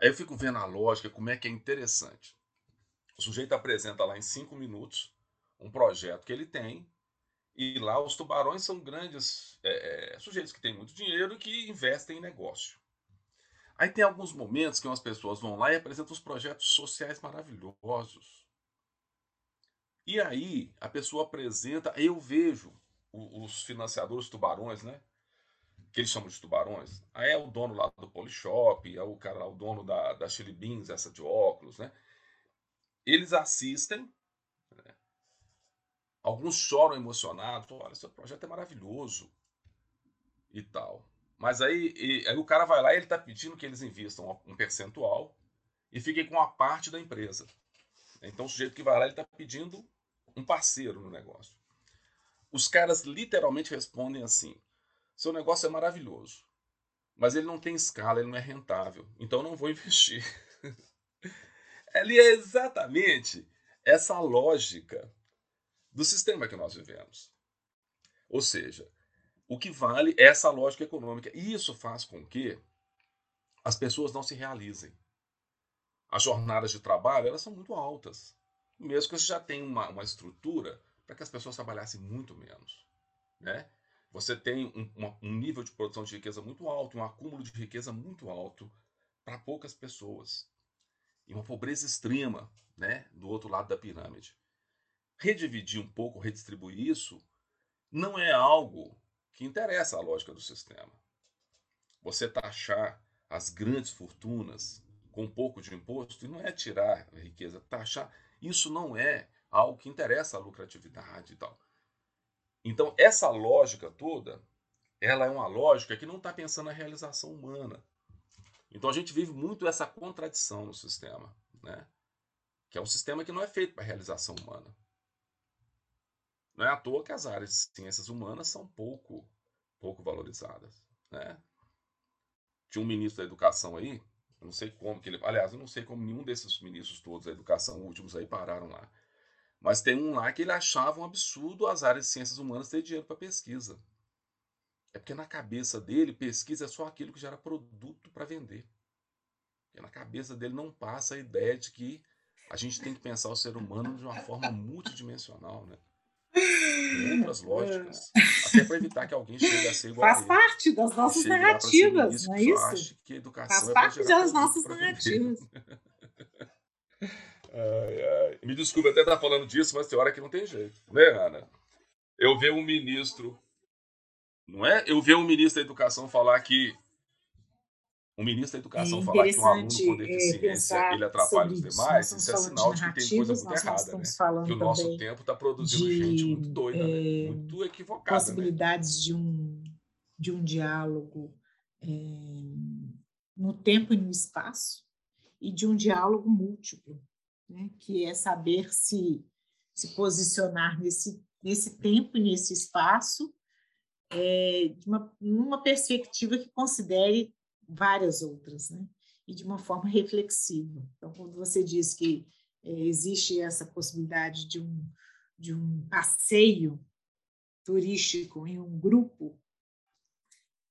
Aí eu fico vendo a lógica, como é que é interessante. O sujeito apresenta lá em cinco minutos um projeto que ele tem, e lá os tubarões são grandes é, é, sujeitos que têm muito dinheiro e que investem em negócio. Aí tem alguns momentos que umas pessoas vão lá e apresentam os projetos sociais maravilhosos. E aí a pessoa apresenta, eu vejo os financiadores tubarões, né? Que eles chamam de tubarões. Aí é o dono lá do Polishop, é o cara lá, o dono da, da Chili Beans, essa de óculos, né? Eles assistem? Alguns choram emocionados, olha, seu projeto é maravilhoso e tal. Mas aí, e, aí o cara vai lá e ele está pedindo que eles investam um percentual e fiquem com a parte da empresa. Então o sujeito que vai lá ele está pedindo um parceiro no negócio. Os caras literalmente respondem assim: seu negócio é maravilhoso, mas ele não tem escala, ele não é rentável, então não vou investir. ele é exatamente essa lógica do sistema que nós vivemos. Ou seja, o que vale é essa lógica econômica. E isso faz com que as pessoas não se realizem. As jornadas de trabalho elas são muito altas mesmo que você já tenha uma, uma estrutura para que as pessoas trabalhassem muito menos. Né? Você tem um, uma, um nível de produção de riqueza muito alto, um acúmulo de riqueza muito alto para poucas pessoas. E uma pobreza extrema né, do outro lado da pirâmide. Redividir um pouco, redistribuir isso, não é algo que interessa à lógica do sistema. Você taxar as grandes fortunas com um pouco de imposto, e não é tirar a riqueza, taxar isso não é algo que interessa a lucratividade e tal. Então, essa lógica toda, ela é uma lógica que não está pensando na realização humana. Então, a gente vive muito essa contradição no sistema, né? que é um sistema que não é feito para realização humana. Não é à toa que as áreas de ciências humanas são pouco, pouco valorizadas. Né? Tinha um ministro da educação aí, eu não sei como que ele. Aliás, eu não sei como nenhum desses ministros todos da educação últimos aí pararam lá. Mas tem um lá que ele achava um absurdo as áreas de ciências humanas ter dinheiro para pesquisa. É porque na cabeça dele, pesquisa é só aquilo que gera produto para vender. Porque na cabeça dele não passa a ideia de que a gente tem que pensar o ser humano de uma forma multidimensional, né? Outras lógicas. Até para evitar que alguém chegue a ser igual Faz a ele. parte das nossas narrativas, não é isso? Que educação Faz é parte das nossas narrativas. ai, ai. Me desculpe até estar falando disso, mas tem hora que não tem jeito, né, Ana? Eu ver um ministro, não é? Eu ver um ministro da educação falar que um ministro da educação é falar que um aluno com é, deficiência ele atrapalha os demais, isso, é sinal de, que tem coisa muito errada, né? Que o nosso tempo está produzindo de, gente muito doida, é, né? muito equivocada. Possibilidades né? de, um, de um diálogo é, no tempo e no espaço, e de um diálogo múltiplo. né? que é saber se, se posicionar nesse, nesse tempo, nesse espaço, é, de uma, numa perspectiva que considere várias outras, né? e de uma forma reflexiva. Então, quando você diz que é, existe essa possibilidade de um, de um passeio turístico em um grupo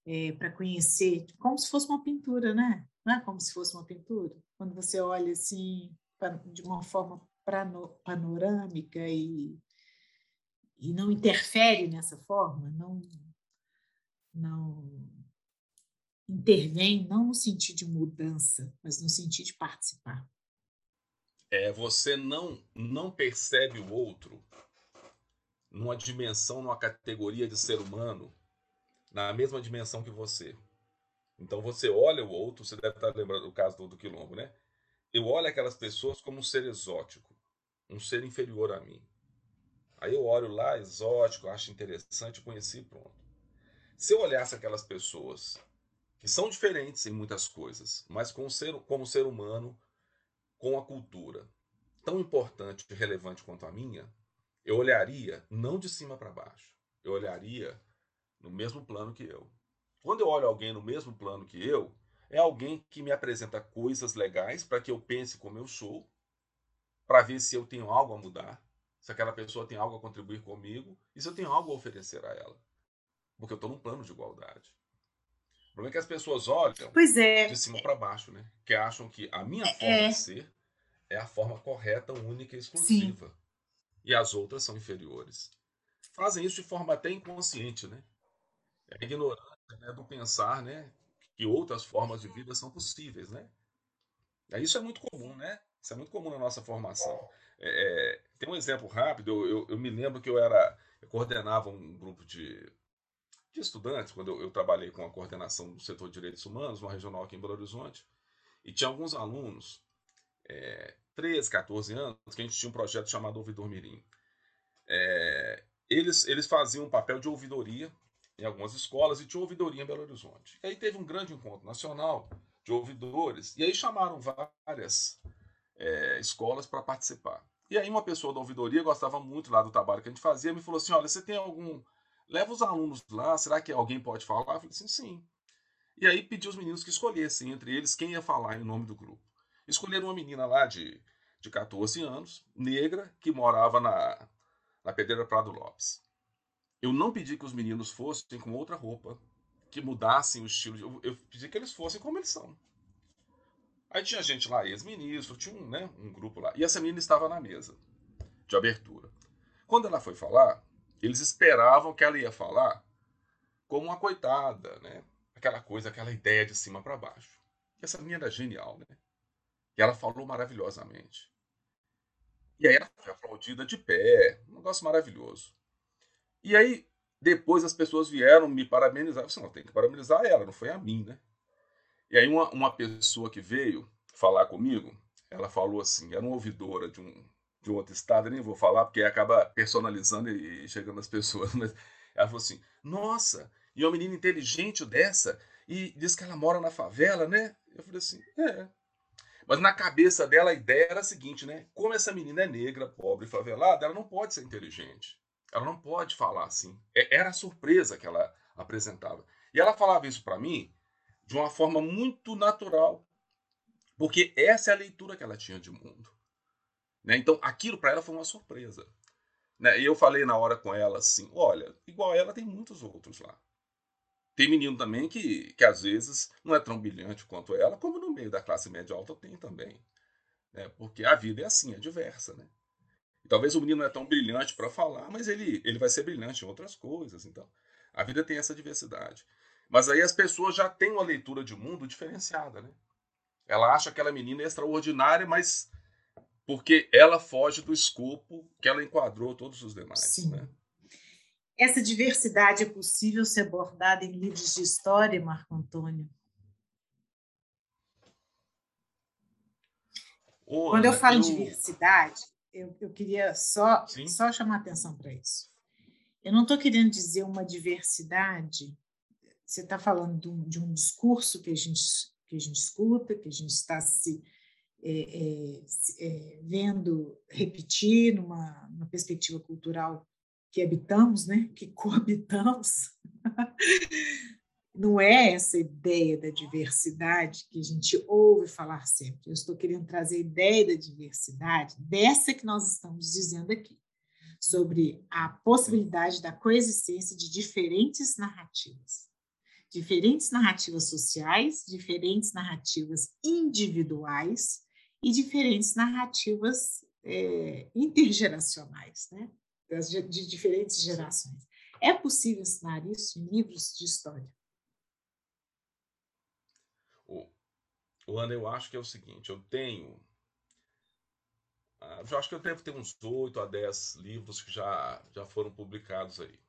é, para conhecer, como se fosse uma pintura, né? Não é como se fosse uma pintura? Quando você olha assim de uma forma panorâmica e, e não interfere nessa forma, não, não intervém, não no sentido de mudança, mas no sentido de participar. É, você não, não percebe o outro numa dimensão, numa categoria de ser humano, na mesma dimensão que você. Então você olha o outro, você deve estar lembrando do caso do, do quilombo, né? Eu olho aquelas pessoas como um ser exótico, um ser inferior a mim. Aí eu olho lá, exótico, acho interessante, conheci pronto. Se eu olhasse aquelas pessoas que são diferentes em muitas coisas, mas com ser, como ser humano, com a cultura tão importante e relevante quanto a minha, eu olharia não de cima para baixo, eu olharia no mesmo plano que eu. Quando eu olho alguém no mesmo plano que eu, é alguém que me apresenta coisas legais para que eu pense como eu sou, para ver se eu tenho algo a mudar, se aquela pessoa tem algo a contribuir comigo e se eu tenho algo a oferecer a ela. Porque eu estou num plano de igualdade. O problema é que as pessoas olham é. de cima para baixo, né? Que acham que a minha é, forma é. de ser é a forma correta, única e exclusiva. Sim. E as outras são inferiores. Fazem isso de forma até inconsciente, né? É ignorância né, do pensar, né, que outras formas de vida são possíveis, né? Isso é muito comum, né? Isso é muito comum na nossa formação. É, é, tem um exemplo rápido. Eu, eu, eu, me lembro que eu era, eu coordenava um grupo de, de estudantes quando eu, eu, trabalhei com a coordenação do setor de direitos humanos, uma regional aqui em Belo Horizonte, e tinha alguns alunos, é, 13, 14 anos, que a gente tinha um projeto chamado Ouvidor Mirim. É, eles, eles faziam um papel de ouvidoria em algumas escolas e tinha ouvidoria em Belo Horizonte. E aí teve um grande encontro nacional de ouvidores, e aí chamaram várias é, escolas para participar. E aí uma pessoa da ouvidoria gostava muito lá do trabalho que a gente fazia, me falou assim, olha, você tem algum... Leva os alunos lá, será que alguém pode falar? Eu falei assim, sim. E aí pediu os meninos que escolhessem entre eles quem ia falar em nome do grupo. Escolheram uma menina lá de, de 14 anos, negra, que morava na, na Pedreira Prado Lopes. Eu não pedi que os meninos fossem com outra roupa, que mudassem o estilo. Eu, eu pedi que eles fossem como eles são. Aí tinha gente lá, ex-ministro, tinha um, né, um grupo lá. E essa menina estava na mesa de abertura. Quando ela foi falar, eles esperavam que ela ia falar como uma coitada, né? Aquela coisa, aquela ideia de cima para baixo. E essa menina era genial, né? E ela falou maravilhosamente. E aí ela foi aplaudida de pé, um negócio maravilhoso. E aí, depois as pessoas vieram me parabenizar. Eu disse, não, tem que parabenizar ela, não foi a mim, né? E aí uma, uma pessoa que veio falar comigo, ela falou assim, era uma ouvidora de um, de outro estado, nem vou falar, porque acaba personalizando e, chegando às pessoas, mas ela falou assim, nossa, e uma menina inteligente dessa, e diz que ela mora na favela, né? Eu falei assim, é. Mas na cabeça dela a ideia era a seguinte, né? Como essa menina é negra, pobre, favelada, ela não pode ser inteligente. Ela não pode falar assim. É, era a surpresa que ela apresentava. E ela falava isso para mim de uma forma muito natural, porque essa é a leitura que ela tinha de mundo. Né? Então, aquilo para ela foi uma surpresa. Né? E eu falei na hora com ela assim: olha, igual ela, tem muitos outros lá. Tem menino também que, que às vezes não é tão brilhante quanto ela, como no meio da classe média alta tem também. Né? Porque a vida é assim, é diversa. Né? E talvez o menino não é tão brilhante para falar, mas ele, ele vai ser brilhante em outras coisas. Então, a vida tem essa diversidade. Mas aí as pessoas já têm uma leitura de mundo diferenciada, né? Ela acha aquela menina extraordinária, mas porque ela foge do escopo que ela enquadrou todos os demais. Sim. Né? Essa diversidade é possível ser abordada em livros de história, Marco Antônio? Quando eu falo eu... diversidade, eu, eu queria só, só chamar atenção para isso. Eu não estou querendo dizer uma diversidade. Você está falando de um, de um, discurso que a gente que a gente escuta, que a gente está se é, é, vendo repetir numa, numa, perspectiva cultural que habitamos, né? que coabitamos. Não é essa ideia da diversidade que a gente ouve falar sempre. Eu estou querendo trazer a ideia da diversidade, dessa que nós estamos dizendo aqui, sobre a possibilidade da coexistência de diferentes narrativas diferentes narrativas sociais, diferentes narrativas individuais e diferentes narrativas é, intergeracionais, né? de, de diferentes gerações. É possível ensinar isso em livros de história? O, Ana, eu acho que é o seguinte: eu tenho. Ah, eu acho que eu devo ter uns 8 a 10 livros que já, já foram publicados aí.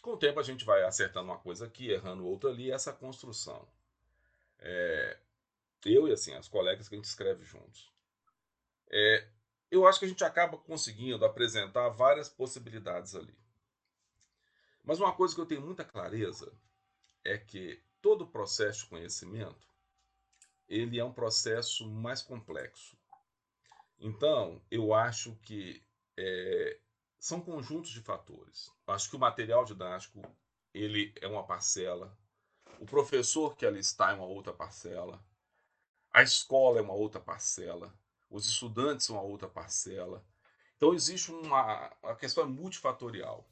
Com o tempo a gente vai acertando uma coisa aqui, errando outra ali, essa construção. É, eu e assim, as colegas que a gente escreve juntos. É, eu acho que a gente acaba conseguindo apresentar várias possibilidades ali. Mas uma coisa que eu tenho muita clareza é que todo processo de conhecimento ele é um processo mais complexo. Então, eu acho que é, são conjuntos de fatores. Acho que o material didático ele é uma parcela, o professor que ali está é uma outra parcela, a escola é uma outra parcela, os estudantes são uma outra parcela. Então existe uma a questão é multifatorial.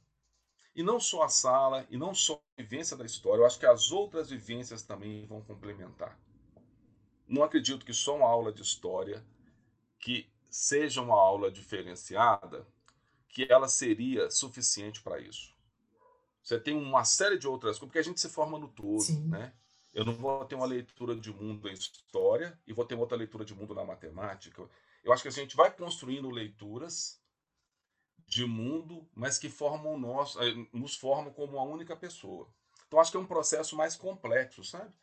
E não só a sala, e não só a vivência da história, eu acho que as outras vivências também vão complementar. Não acredito que só uma aula de história que seja uma aula diferenciada que ela seria suficiente para isso. Você tem uma série de outras coisas, porque a gente se forma no todo, Sim. né? Eu não vou ter uma leitura de mundo em história e vou ter outra leitura de mundo na matemática. Eu acho que a gente vai construindo leituras de mundo, mas que formam nós, eh, nos formam como uma única pessoa. Então acho que é um processo mais complexo, sabe?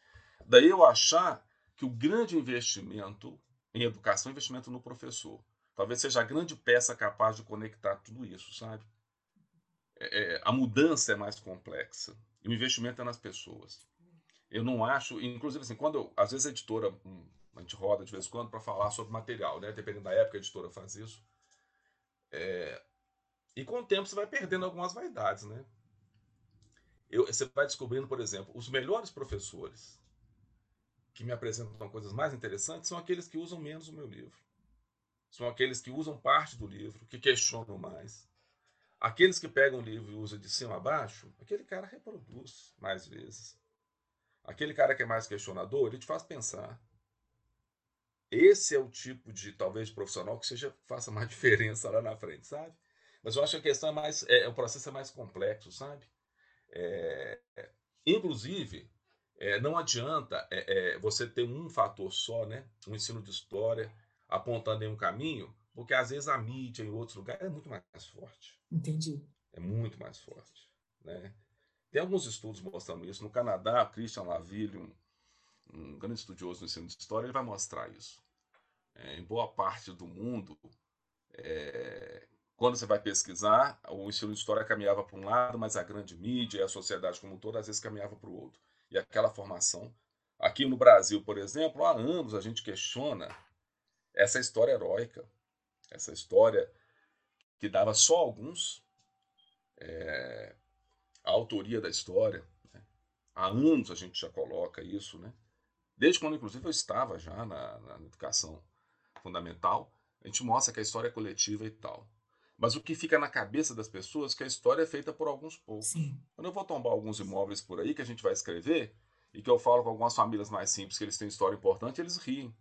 Daí eu achar que o grande investimento em educação é investimento no professor talvez seja a grande peça capaz de conectar tudo isso, sabe? É, é, a mudança é mais complexa e o investimento é nas pessoas. Eu não acho, inclusive assim, quando eu, às vezes a editora, hum, a gente roda de vez em quando para falar sobre material, né? Dependendo da época, a editora faz isso. É, e com o tempo você vai perdendo algumas vaidades, né? Eu, você vai descobrindo, por exemplo, os melhores professores que me apresentam coisas mais interessantes são aqueles que usam menos o meu livro são aqueles que usam parte do livro, que questionam mais. Aqueles que pegam o livro e usam de cima a baixo, aquele cara reproduz mais vezes. Aquele cara que é mais questionador, ele te faz pensar. Esse é o tipo de, talvez, profissional que seja faça mais diferença lá na frente, sabe? Mas eu acho que a questão é mais, é, o processo é mais complexo, sabe? É, inclusive, é, não adianta é, é, você ter um fator só, né? Um ensino de história apontando em um caminho, porque às vezes a mídia em outros lugares é muito mais forte. Entendi. É muito mais forte. Né? Tem alguns estudos mostrando isso. No Canadá, Christian Laville, um, um grande estudioso do ensino de história, ele vai mostrar isso. É, em boa parte do mundo, é, quando você vai pesquisar, o ensino de história caminhava para um lado, mas a grande mídia e a sociedade como um todo, às vezes, caminhava para o outro. E aquela formação. Aqui no Brasil, por exemplo, há anos a gente questiona essa história heróica, essa história que dava só alguns é, a autoria da história. Né? Há anos a gente já coloca isso, né? Desde quando, inclusive, eu estava já na, na educação fundamental, a gente mostra que a história é coletiva e tal. Mas o que fica na cabeça das pessoas é que a história é feita por alguns poucos. Sim. Quando eu vou tombar alguns imóveis por aí que a gente vai escrever, e que eu falo com algumas famílias mais simples que eles têm história importante, eles riem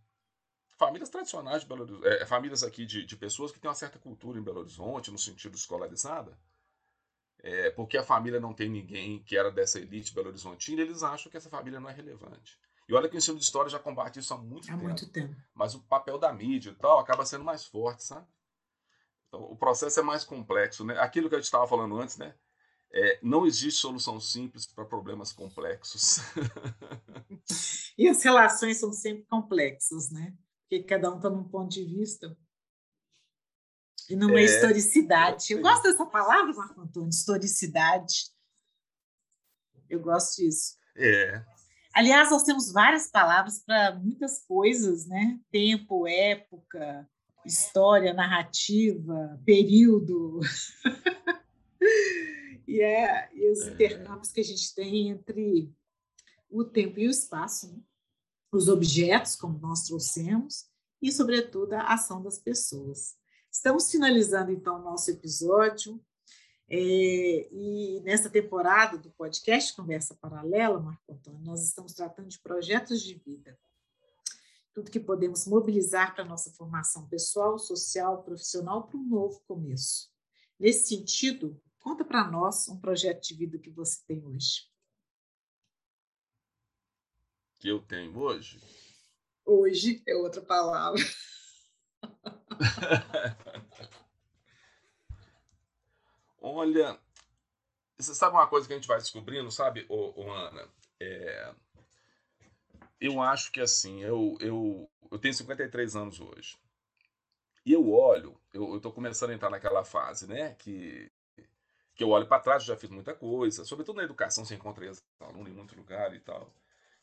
famílias tradicionais de Belo Horizonte, é, famílias aqui de, de pessoas que têm uma certa cultura em Belo Horizonte, no sentido escolarizada, é, porque a família não tem ninguém que era dessa elite Belo Horizontina, eles acham que essa família não é relevante. E olha que o ensino de história já combate isso há muito há tempo. muito tempo. Mas o papel da mídia e tal acaba sendo mais forte, sabe? Então, o processo é mais complexo, né? Aquilo que a gente estava falando antes, né? É, não existe solução simples para problemas complexos. e as relações são sempre complexas, né? porque cada um está num ponto de vista numa é, historicidade. Eu gosto dessa palavra, Marco Antônio, historicidade. Eu gosto disso. É. Aliás, nós temos várias palavras para muitas coisas, né? Tempo, época, história, narrativa, período. e, é, e os é. intercâmbios que a gente tem entre o tempo e o espaço, né? os objetos, como nós trouxemos, e, sobretudo, a ação das pessoas. Estamos finalizando, então, o nosso episódio. É, e nessa temporada do podcast Conversa Paralela, Marco Antônio, nós estamos tratando de projetos de vida. Tudo que podemos mobilizar para a nossa formação pessoal, social, profissional, para um novo começo. Nesse sentido, conta para nós um projeto de vida que você tem hoje. Que eu tenho hoje? Hoje é outra palavra. Olha, você sabe uma coisa que a gente vai descobrindo, sabe, ô, ô Ana? É, eu acho que assim, eu, eu, eu tenho 53 anos hoje. E eu olho, eu estou começando a entrar naquela fase, né? Que, que eu olho para trás, já fiz muita coisa, sobretudo na educação, você encontra aluno em muito lugar e tal.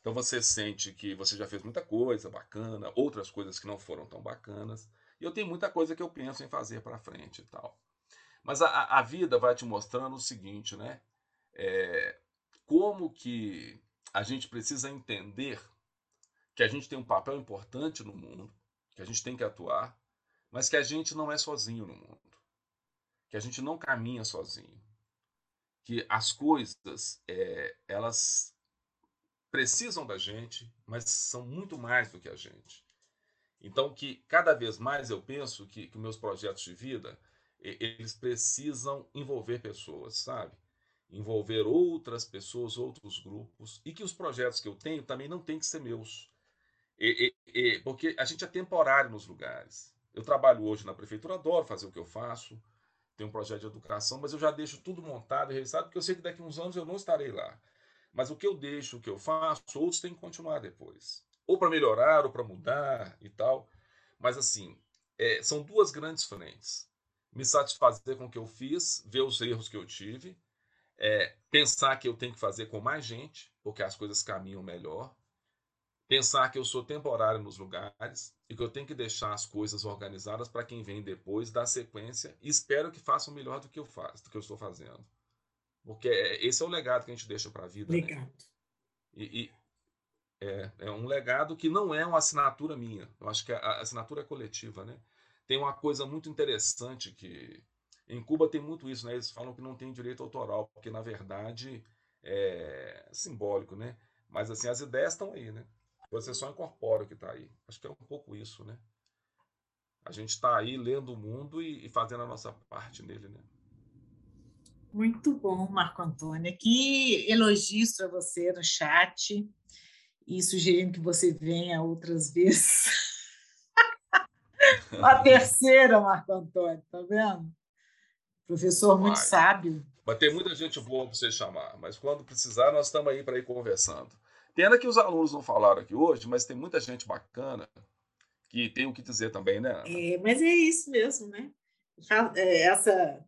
Então você sente que você já fez muita coisa bacana, outras coisas que não foram tão bacanas. E eu tenho muita coisa que eu penso em fazer para frente e tal. Mas a, a vida vai te mostrando o seguinte, né? É, como que a gente precisa entender que a gente tem um papel importante no mundo, que a gente tem que atuar, mas que a gente não é sozinho no mundo, que a gente não caminha sozinho, que as coisas é, elas precisam da gente, mas são muito mais do que a gente. Então que cada vez mais eu penso que, que meus projetos de vida eles precisam envolver pessoas, sabe? Envolver outras pessoas, outros grupos, e que os projetos que eu tenho também não têm que ser meus. E, e, e, porque a gente é temporário nos lugares. Eu trabalho hoje na prefeitura, adoro fazer o que eu faço, tenho um projeto de educação, mas eu já deixo tudo montado e realizado, porque eu sei que daqui a uns anos eu não estarei lá. Mas o que eu deixo, o que eu faço, outros têm que continuar depois. Ou para melhorar, ou para mudar e tal. Mas assim, é, são duas grandes frentes me satisfazer com o que eu fiz, ver os erros que eu tive, é, pensar que eu tenho que fazer com mais gente, porque as coisas caminham melhor, pensar que eu sou temporário nos lugares e que eu tenho que deixar as coisas organizadas para quem vem depois, dar sequência e espero que façam melhor do que eu faço, do que eu estou fazendo. Porque é, esse é o legado que a gente deixa para a vida. Né? Legado. Né? E, e é, é, um legado que não é uma assinatura minha. Eu acho que a assinatura é coletiva, né? Tem uma coisa muito interessante que em Cuba tem muito isso, né? Eles falam que não tem direito autoral, porque na verdade é simbólico, né? Mas assim, as ideias estão aí, né? Você só incorpora o que está aí. Acho que é um pouco isso, né? A gente está aí lendo o mundo e, e, fazendo a nossa parte nele, né? Muito bom, Marco Antônio. Que elogios para você no chat e sugerindo que você venha outras vezes. A terceira, Marco Antônio, tá vendo? Professor muito Vai. sábio. Vai ter muita gente boa para você chamar, mas quando precisar, nós estamos aí para ir conversando. Pena que os alunos não falaram aqui hoje, mas tem muita gente bacana que tem o que dizer também, né? Ana? É, mas é isso mesmo, né? É, essa.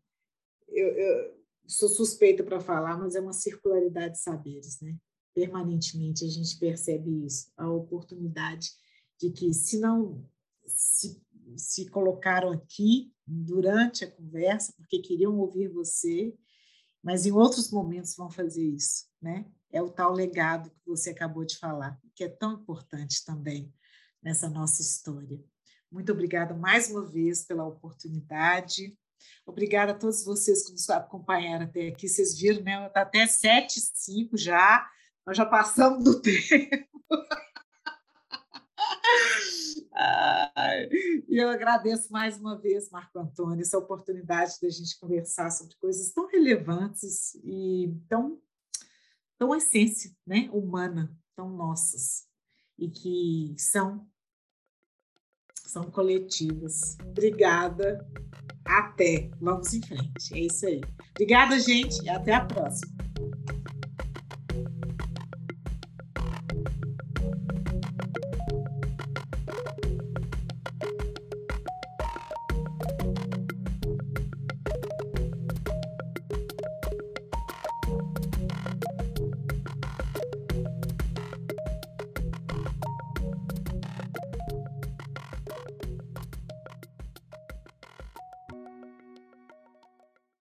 Eu, eu sou suspeita para falar, mas é uma circularidade de saberes, né? Permanentemente a gente percebe isso, a oportunidade de que, se não se se colocaram aqui durante a conversa porque queriam ouvir você, mas em outros momentos vão fazer isso, né? É o tal legado que você acabou de falar, que é tão importante também nessa nossa história. Muito obrigada mais uma vez pela oportunidade. Obrigada a todos vocês que nos acompanharam até aqui. Vocês viram, né? Está até 7 5 já. Nós já passamos do tempo. E eu agradeço mais uma vez, Marco Antônio, essa oportunidade da gente conversar sobre coisas tão relevantes e tão, tão essência né, humana, tão nossas, e que são, são coletivas. Obrigada. Até. Vamos em frente. É isso aí. Obrigada, gente, e até a próxima.